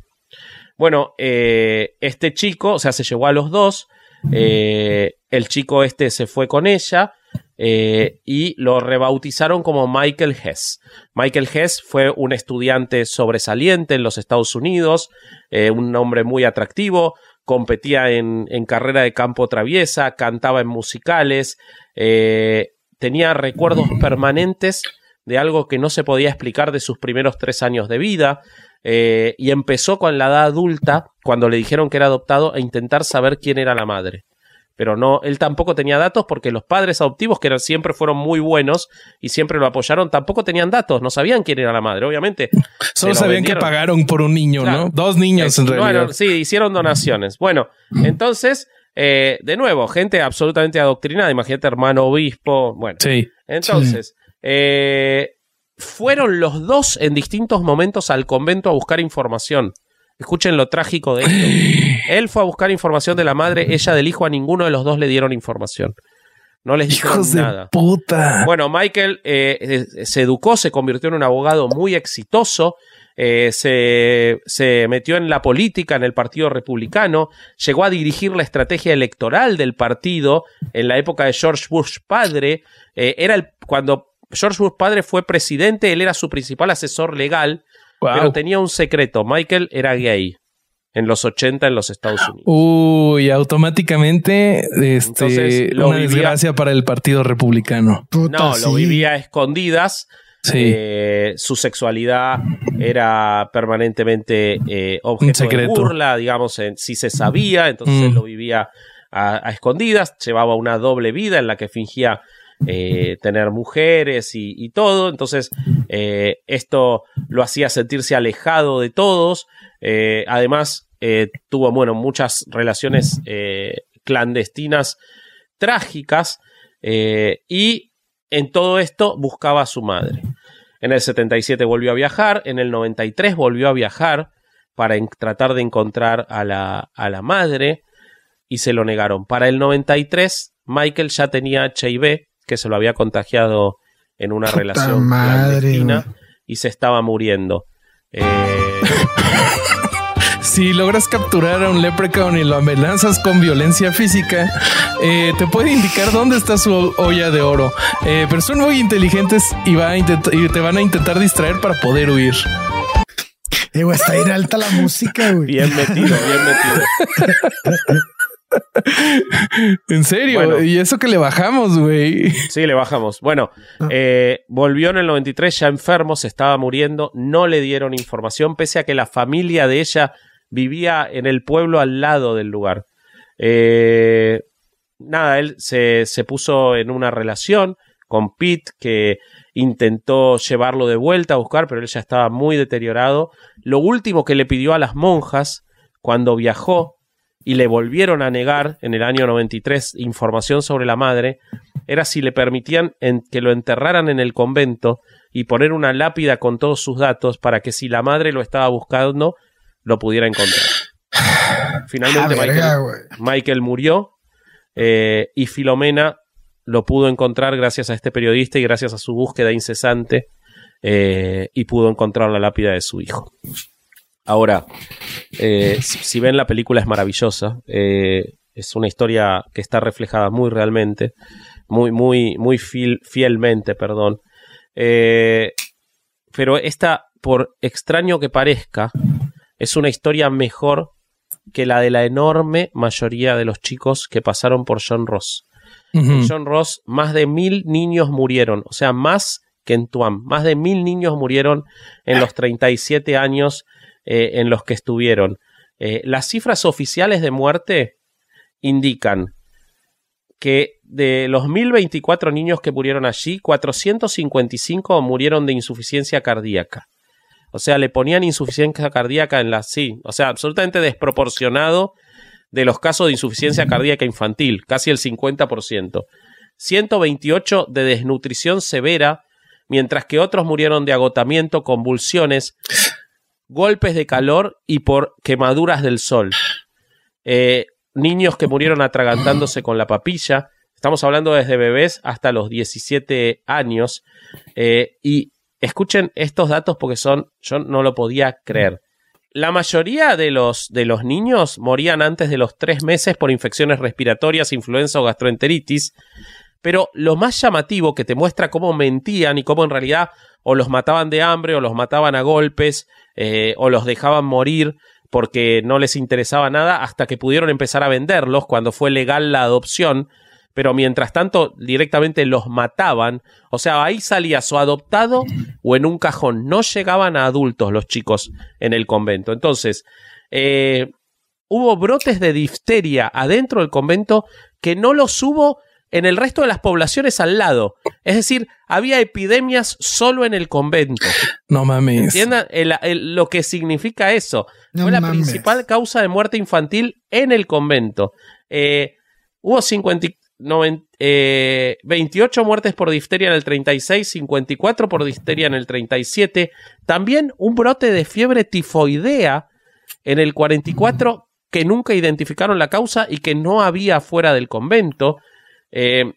Bueno, eh, este chico, o sea, se llevó a los dos. Eh, el chico este se fue con ella. Eh, y lo rebautizaron como Michael Hess. Michael Hess fue un estudiante sobresaliente en los Estados Unidos, eh, un hombre muy atractivo, competía en, en, carrera de campo traviesa, cantaba en musicales, eh, tenía recuerdos permanentes de algo que no se podía explicar de sus primeros tres años de vida. Eh, y empezó con la edad adulta, cuando le dijeron que era adoptado, a intentar saber quién era la madre pero no, él tampoco tenía datos porque los padres adoptivos, que eran, siempre fueron muy buenos y siempre lo apoyaron, tampoco tenían datos, no sabían quién era la madre, obviamente. Solo sabían que pagaron por un niño, claro. ¿no? Dos niños en realidad. Bueno, sí, hicieron donaciones. Bueno, entonces, eh, de nuevo, gente absolutamente adoctrinada, imagínate hermano obispo, bueno. Sí. Entonces, sí. Eh, fueron los dos en distintos momentos al convento a buscar información. Escuchen lo trágico de esto. [GASPS] Él fue a buscar información de la madre, ella del hijo, a ninguno de los dos le dieron información. No les dijeron Hijos nada. de puta. Bueno, Michael eh, se educó, se convirtió en un abogado muy exitoso. Eh, se, se, metió en la política, en el Partido Republicano, llegó a dirigir la estrategia electoral del partido en la época de George Bush padre. Eh, era el, cuando George Bush padre fue presidente, él era su principal asesor legal, wow. pero tenía un secreto. Michael era gay en los 80 en los Estados Unidos. Uy, automáticamente este, Entonces, lo una vivía, desgracia para el Partido Republicano. Puta, no, sí. lo vivía a escondidas. Sí. Eh, su sexualidad era permanentemente eh, objeto de burla, digamos, en, si se sabía, entonces mm. él lo vivía a, a, escondidas, llevaba una doble vida en la que fingía eh, tener mujeres y, y todo, entonces esto lo hacía sentirse alejado de todos, además tuvo, bueno, muchas relaciones clandestinas trágicas y en todo esto buscaba a su madre. En el 77 volvió a viajar, en el 93 volvió a viajar para tratar de encontrar a la, a la madre y se lo negaron. Para el 93 Michael ya tenía HIV, que se lo había contagiado en una Puta relación madre, clandestina y se estaba muriendo. Eh, [LAUGHS] si logras capturar a un leprechaun y lo amenazas con violencia física, eh, te puede indicar dónde está su olla de oro. Eh, pero son muy inteligentes y, va a y, te van a intentar distraer para poder huir. Eh, güey, está bien alta la música, güey. Bien metido, bien metido. [LAUGHS] en serio, bueno, y eso que le bajamos, güey. Sí, le bajamos. Bueno, eh, volvió en el 93 ya enfermo, se estaba muriendo, no le dieron información, pese a que la familia de ella vivía en el pueblo al lado del lugar. Eh, nada, él se, se puso en una relación con Pete que intentó llevarlo de vuelta a buscar, pero él ya estaba muy deteriorado. Lo último que le pidió a las monjas cuando viajó y le volvieron a negar en el año 93 información sobre la madre, era si le permitían que lo enterraran en el convento y poner una lápida con todos sus datos para que si la madre lo estaba buscando, lo pudiera encontrar. [SIGHS] Finalmente Ah, Michael, verga, güey. Michael murió eh, y Filomena lo pudo encontrar gracias a este periodista y gracias a su búsqueda incesante eh, y pudo encontrar la lápida de su hijo. Ahora, eh, si, si, ven la película es maravillosa, es una historia que está reflejada muy realmente, muy, muy, muy fiel, fielmente, perdón. Pero esta, por extraño que parezca, es una historia mejor que la de la enorme mayoría de los chicos que pasaron por John Ross. Uh -huh. En John Ross, más de mil niños murieron, o sea, más que en Tuam, más de mil niños murieron en los 37 años eh, en los que estuvieron. Eh, las cifras oficiales de muerte indican que de los 1024 niños que murieron allí, 455 murieron de insuficiencia cardíaca. O sea, le ponían insuficiencia cardíaca en la sí, o sea, absolutamente desproporcionado de los casos de insuficiencia cardíaca infantil, casi el 50%. 128 de desnutrición severa, mientras que otros murieron de agotamiento, convulsiones, golpes de calor y por quemaduras del sol. Eh, niños que murieron atragantándose con la papilla. Estamos hablando desde bebés hasta los 17 años. Eh, y escuchen estos datos porque son, yo no lo podía creer. La mayoría de los, de los niños morían antes de los tres meses por infecciones respiratorias, influenza o gastroenteritis. Pero lo más llamativo que te muestra cómo mentían y cómo en realidad o los mataban de hambre o los mataban a golpes eh, o los dejaban morir porque no les interesaba nada hasta que pudieron empezar a venderlos cuando fue legal la adopción, pero mientras tanto directamente los mataban, o sea, ahí salía su adoptado o en un cajón, no llegaban a adultos los chicos en el convento. Entonces, eh, hubo brotes de difteria adentro del convento que no los hubo en el resto de las poblaciones al lado. Es decir, había epidemias solo en el convento. No mames. ¿Entiendan lo que significa eso? Fue la principal causa de muerte infantil en el convento. Eh, hubo 50, 28 eh, muertes por difteria en el 36, 54 por difteria en el 37. También un brote de fiebre tifoidea en el 44 que nunca identificaron la causa y que no había fuera del convento. Eh,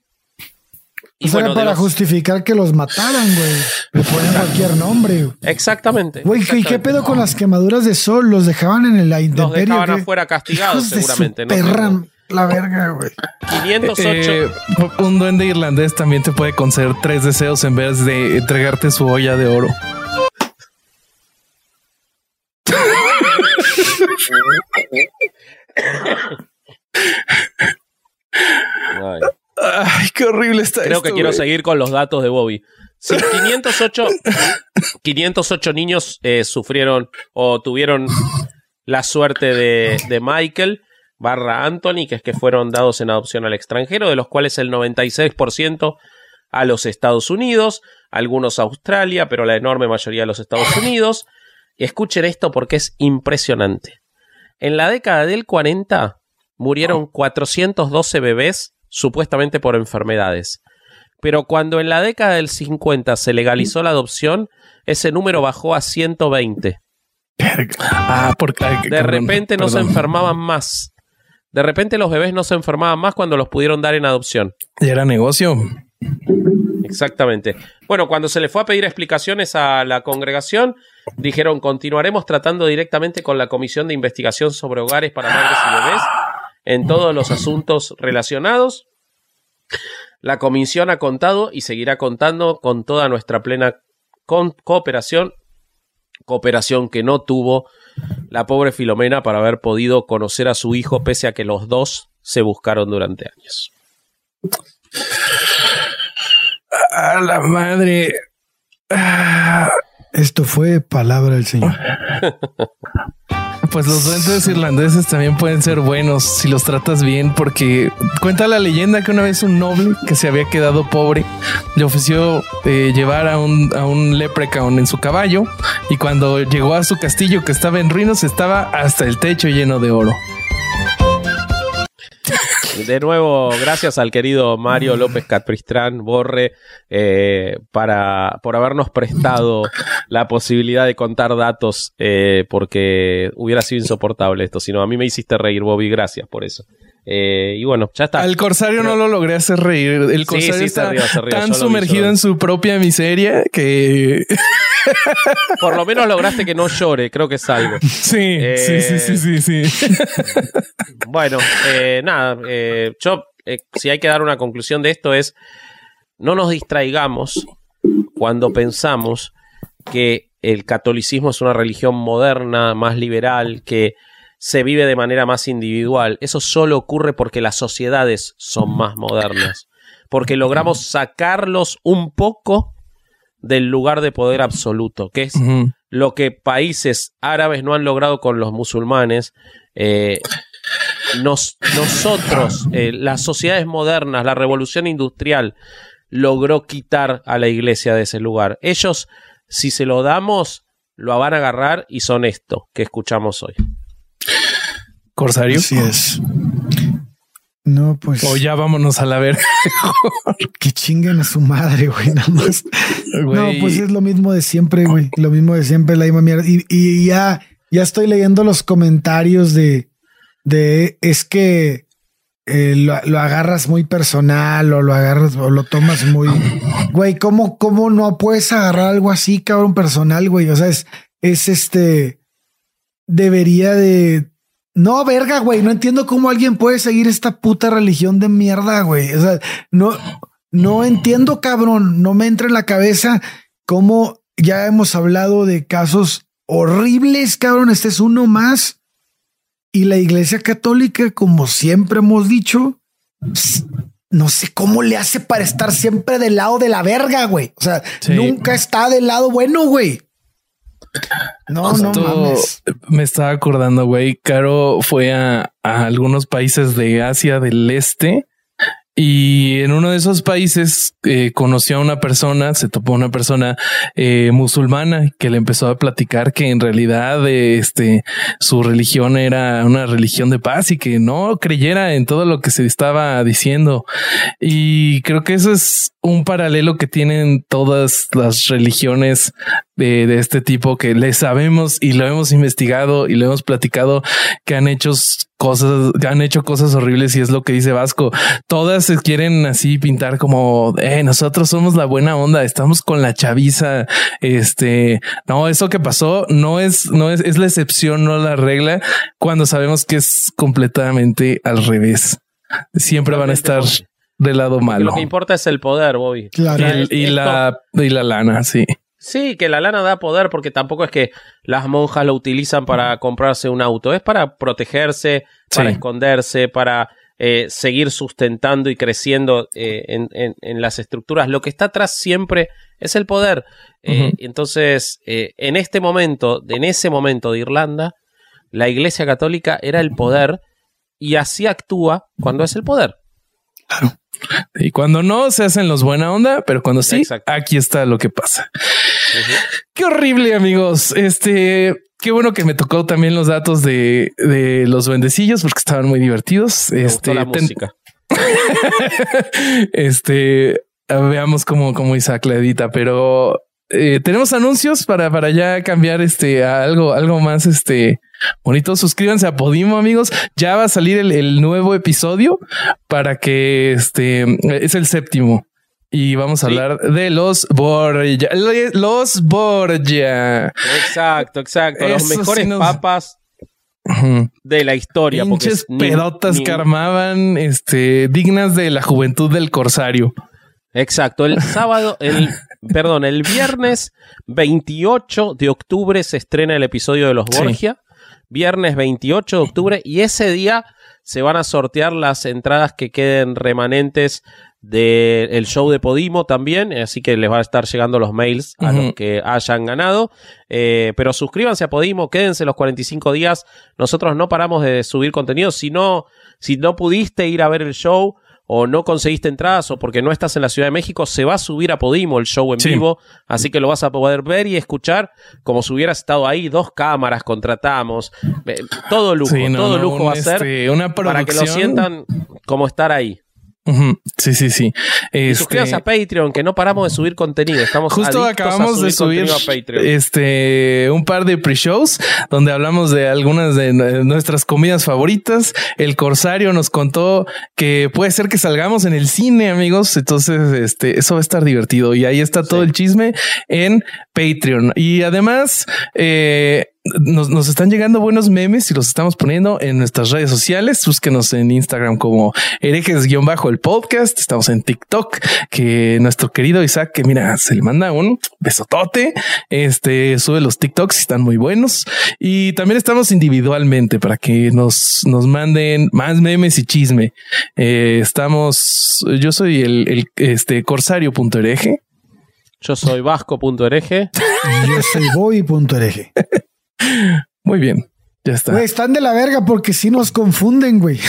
y bueno, para justificar que los mataran, güey. Le ponen cualquier nombre. Exactamente. Güey, ¿y qué pedo con las quemaduras de sol? ¿Los dejaban en el intemperie? Los dejaban afuera castigados, seguramente. ¿no? La verga, güey. 508. Eh, un duende irlandés también te puede conceder tres deseos en vez de entregarte su olla de oro. Ay. Ay, qué horrible está Creo que quiero seguir con los datos de Bobby. 508, 508 [LAUGHS] niños eh, sufrieron o tuvieron la suerte de, de, Michael barra Anthony, que es que fueron dados en adopción al extranjero, de los cuales el 96% a los Estados Unidos, algunos a Australia, pero la enorme mayoría a los Estados Unidos. Y escuchen esto porque es impresionante. En la década del 40 murieron 412 bebés supuestamente por enfermedades. Pero cuando en la década del 50 se legalizó la adopción, ese número bajó a 120. Ah, porque de repente no se enfermaban más. De repente los bebés no se enfermaban más cuando los pudieron dar en adopción. Y era negocio. Exactamente. Bueno, cuando se le fue a pedir explicaciones a la congregación, dijeron continuaremos tratando directamente con la Comisión de Investigación sobre Hogares para Madres y Bebés en todos los asuntos relacionados. La comisión ha contado y seguirá contando con toda nuestra plena cooperación, cooperación que no tuvo la pobre Filomena para haber podido conocer a su hijo pese a que los dos se buscaron durante años. A la madre. Ah, esto fue palabra del Señor. [LAUGHS] Pues los duendes irlandeses también pueden ser buenos si los tratas bien, porque cuenta la leyenda que una vez un noble que se había quedado pobre le ofreció eh, llevar a un, a un leprechaun en su caballo y cuando llegó a su castillo que estaba en ruinas estaba hasta el techo lleno de oro. De nuevo, gracias al querido Mario López Capristrán Borre eh, para, por habernos prestado la posibilidad de contar datos, eh, porque hubiera sido insoportable esto. Sino a mí me hiciste reír, Bobby. Gracias por eso. Eh, y bueno, ya está. Al Corsario no lo logré hacer reír. El Corsario está tan sumergido en su propia miseria que. [LAUGHS] [LAUGHS] Por lo menos lograste que no llore, creo que es algo. Sí, sí, sí, sí, sí, Bueno, eh, nada, eh, yo, si hay que dar una conclusión de esto es, no nos distraigamos cuando pensamos que el catolicismo es una religión moderna, más liberal, que se vive de manera más individual. Eso solo ocurre porque las sociedades son más modernas, porque logramos sacarlos un poco del lugar de poder absoluto, que es lo que países árabes no han logrado con los musulmanes. Eh, nos, nosotros, eh, las sociedades modernas, la revolución industrial, logró quitar a la iglesia de ese lugar. Ellos, si se lo damos, lo van a agarrar y son esto que escuchamos hoy. Corsario. Así es. No, pues. O ya vámonos a la ver. [LAUGHS] que chinguen a su madre, güey, nada más. No, pues es lo mismo de siempre, güey. Lo mismo de siempre, la misma mierda. Y, ya, ya estoy leyendo los comentarios de, de es que eh, lo, agarras muy personal o lo agarras o lo tomas muy. Güey, ¿cómo, ¿cómo no puedes agarrar algo así, cabrón, personal, güey? O sea, es, es este. Debería de no, verga, güey. No entiendo cómo alguien puede seguir esta puta religión de mierda, güey. O sea, no, no entiendo, cabrón. No me entra en la cabeza cómo ya hemos hablado de casos horribles, cabrón. Este es uno más. Y la iglesia católica, como siempre hemos dicho, no sé cómo le hace para estar siempre del lado de la verga, güey. O sea, nunca está del lado bueno, güey. No, no mames. Me estaba acordando, güey. Caro fue a, a, algunos países de Asia del Este y en uno de esos países eh, conoció a una persona, se topó una persona eh, musulmana que le empezó a platicar que en realidad este su religión era una religión de paz y que no creyera en todo lo que se estaba diciendo. Y creo que eso es un paralelo que tienen todas las religiones de, de, este tipo que le sabemos y lo hemos investigado y lo hemos platicado que han hecho cosas, han hecho cosas horribles y es lo que dice Vasco. Todas se quieren así pintar como eh, nosotros somos la buena onda, estamos con la chaviza. Este no, eso que pasó no es, no es, es la excepción, no la regla, cuando sabemos que es completamente al revés. Siempre van a estar del lado malo. Lo que importa es el poder, Bobby. Claro. y, la, y la lana, sí. Sí, que la lana da poder porque tampoco es que las monjas lo utilizan para comprarse un auto, es para protegerse, para esconderse, para eh, seguir sustentando y creciendo eh, en, las estructuras. Lo que está atrás siempre es el poder. Eh, entonces, en este momento, en ese momento de Irlanda, la Iglesia Católica era el poder y así actúa cuando es el poder. Claro. Y cuando no, se hacen los buena onda, pero cuando sí, aquí está lo que pasa. Qué horrible, amigos. Este, qué bueno que me tocó también los datos de, de los bendecillos porque estaban muy divertidos. este, la música. [LAUGHS] este, veamos cómo, cómo Isaac la edita, pero eh, tenemos anuncios para, para ya cambiar este a algo, algo más este bonito. Suscríbanse a Podimo, amigos. Ya va a salir el, nuevo episodio para que este es el séptimo. Y vamos a hablar de los Borgia. Los Borgia. Exacto, exacto. los mejores papas de la historia. Pinches pedotas que armaban este, dignas de la juventud del corsario. Exacto. El [LAUGHS] sábado, el perdón, el viernes 28 de octubre se estrena el episodio de los Borgia. Viernes 28 de octubre y ese día se van a sortear las entradas que queden remanentes del show de Podimo también, así que les va a estar llegando los mails a los que hayan ganado. Eh, pero suscríbanse a Podimo, quédense los 45 días. Nosotros no paramos de subir contenido. Si no, si no pudiste ir a ver el show, o no conseguiste entradas o porque no estás en la Ciudad de México, se va a subir a Podimo el show en vivo, así que lo vas a poder ver y escuchar como si hubieras estado ahí, dos cámaras contratamos, eh, todo lujo, todo lujo va a ser este, una para que lo sientan como estar ahí. Sí, sí, sí. Y suscríbase a este, Patreon, que no paramos de subir contenido. Estamos justo acabamos de subir este un par de pre-shows donde hablamos de algunas de nuestras comidas favoritas. El Corsario nos contó que puede ser que salgamos en el cine, amigos. Entonces, este, eso va a estar divertido. Y ahí está todo el chisme en Patreon. Y además, eh, nos, nos, están llegando buenos memes y los estamos poniendo en nuestras redes sociales. Búsquenos en Instagram como herejes-bajo el podcast. Estamos en TikTok, que nuestro querido Isaac, que mira, se le manda un besotote. Este sube los TikToks y están muy buenos. Y también estamos individualmente para que nos, nos manden más memes y chisme. Eh, estamos, yo soy el, el este corsario.hereje. Yo soy vasco.hereje. [LAUGHS] yo soy boy.hereje. Muy bien. Ya está. Güey, están de la verga porque si nos confunden, güey.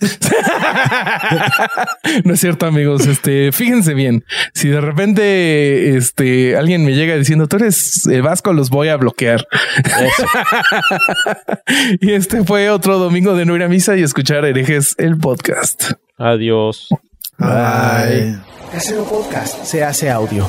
[LAUGHS] no es cierto, amigos. Este, fíjense bien. Si de repente este alguien me llega diciendo tú eres eh, vasco, los voy a bloquear. [LAUGHS] y este fue otro domingo de no ir a misa y escuchar herejes el podcast. Adiós. Bye. Casero Podcast se hace audio.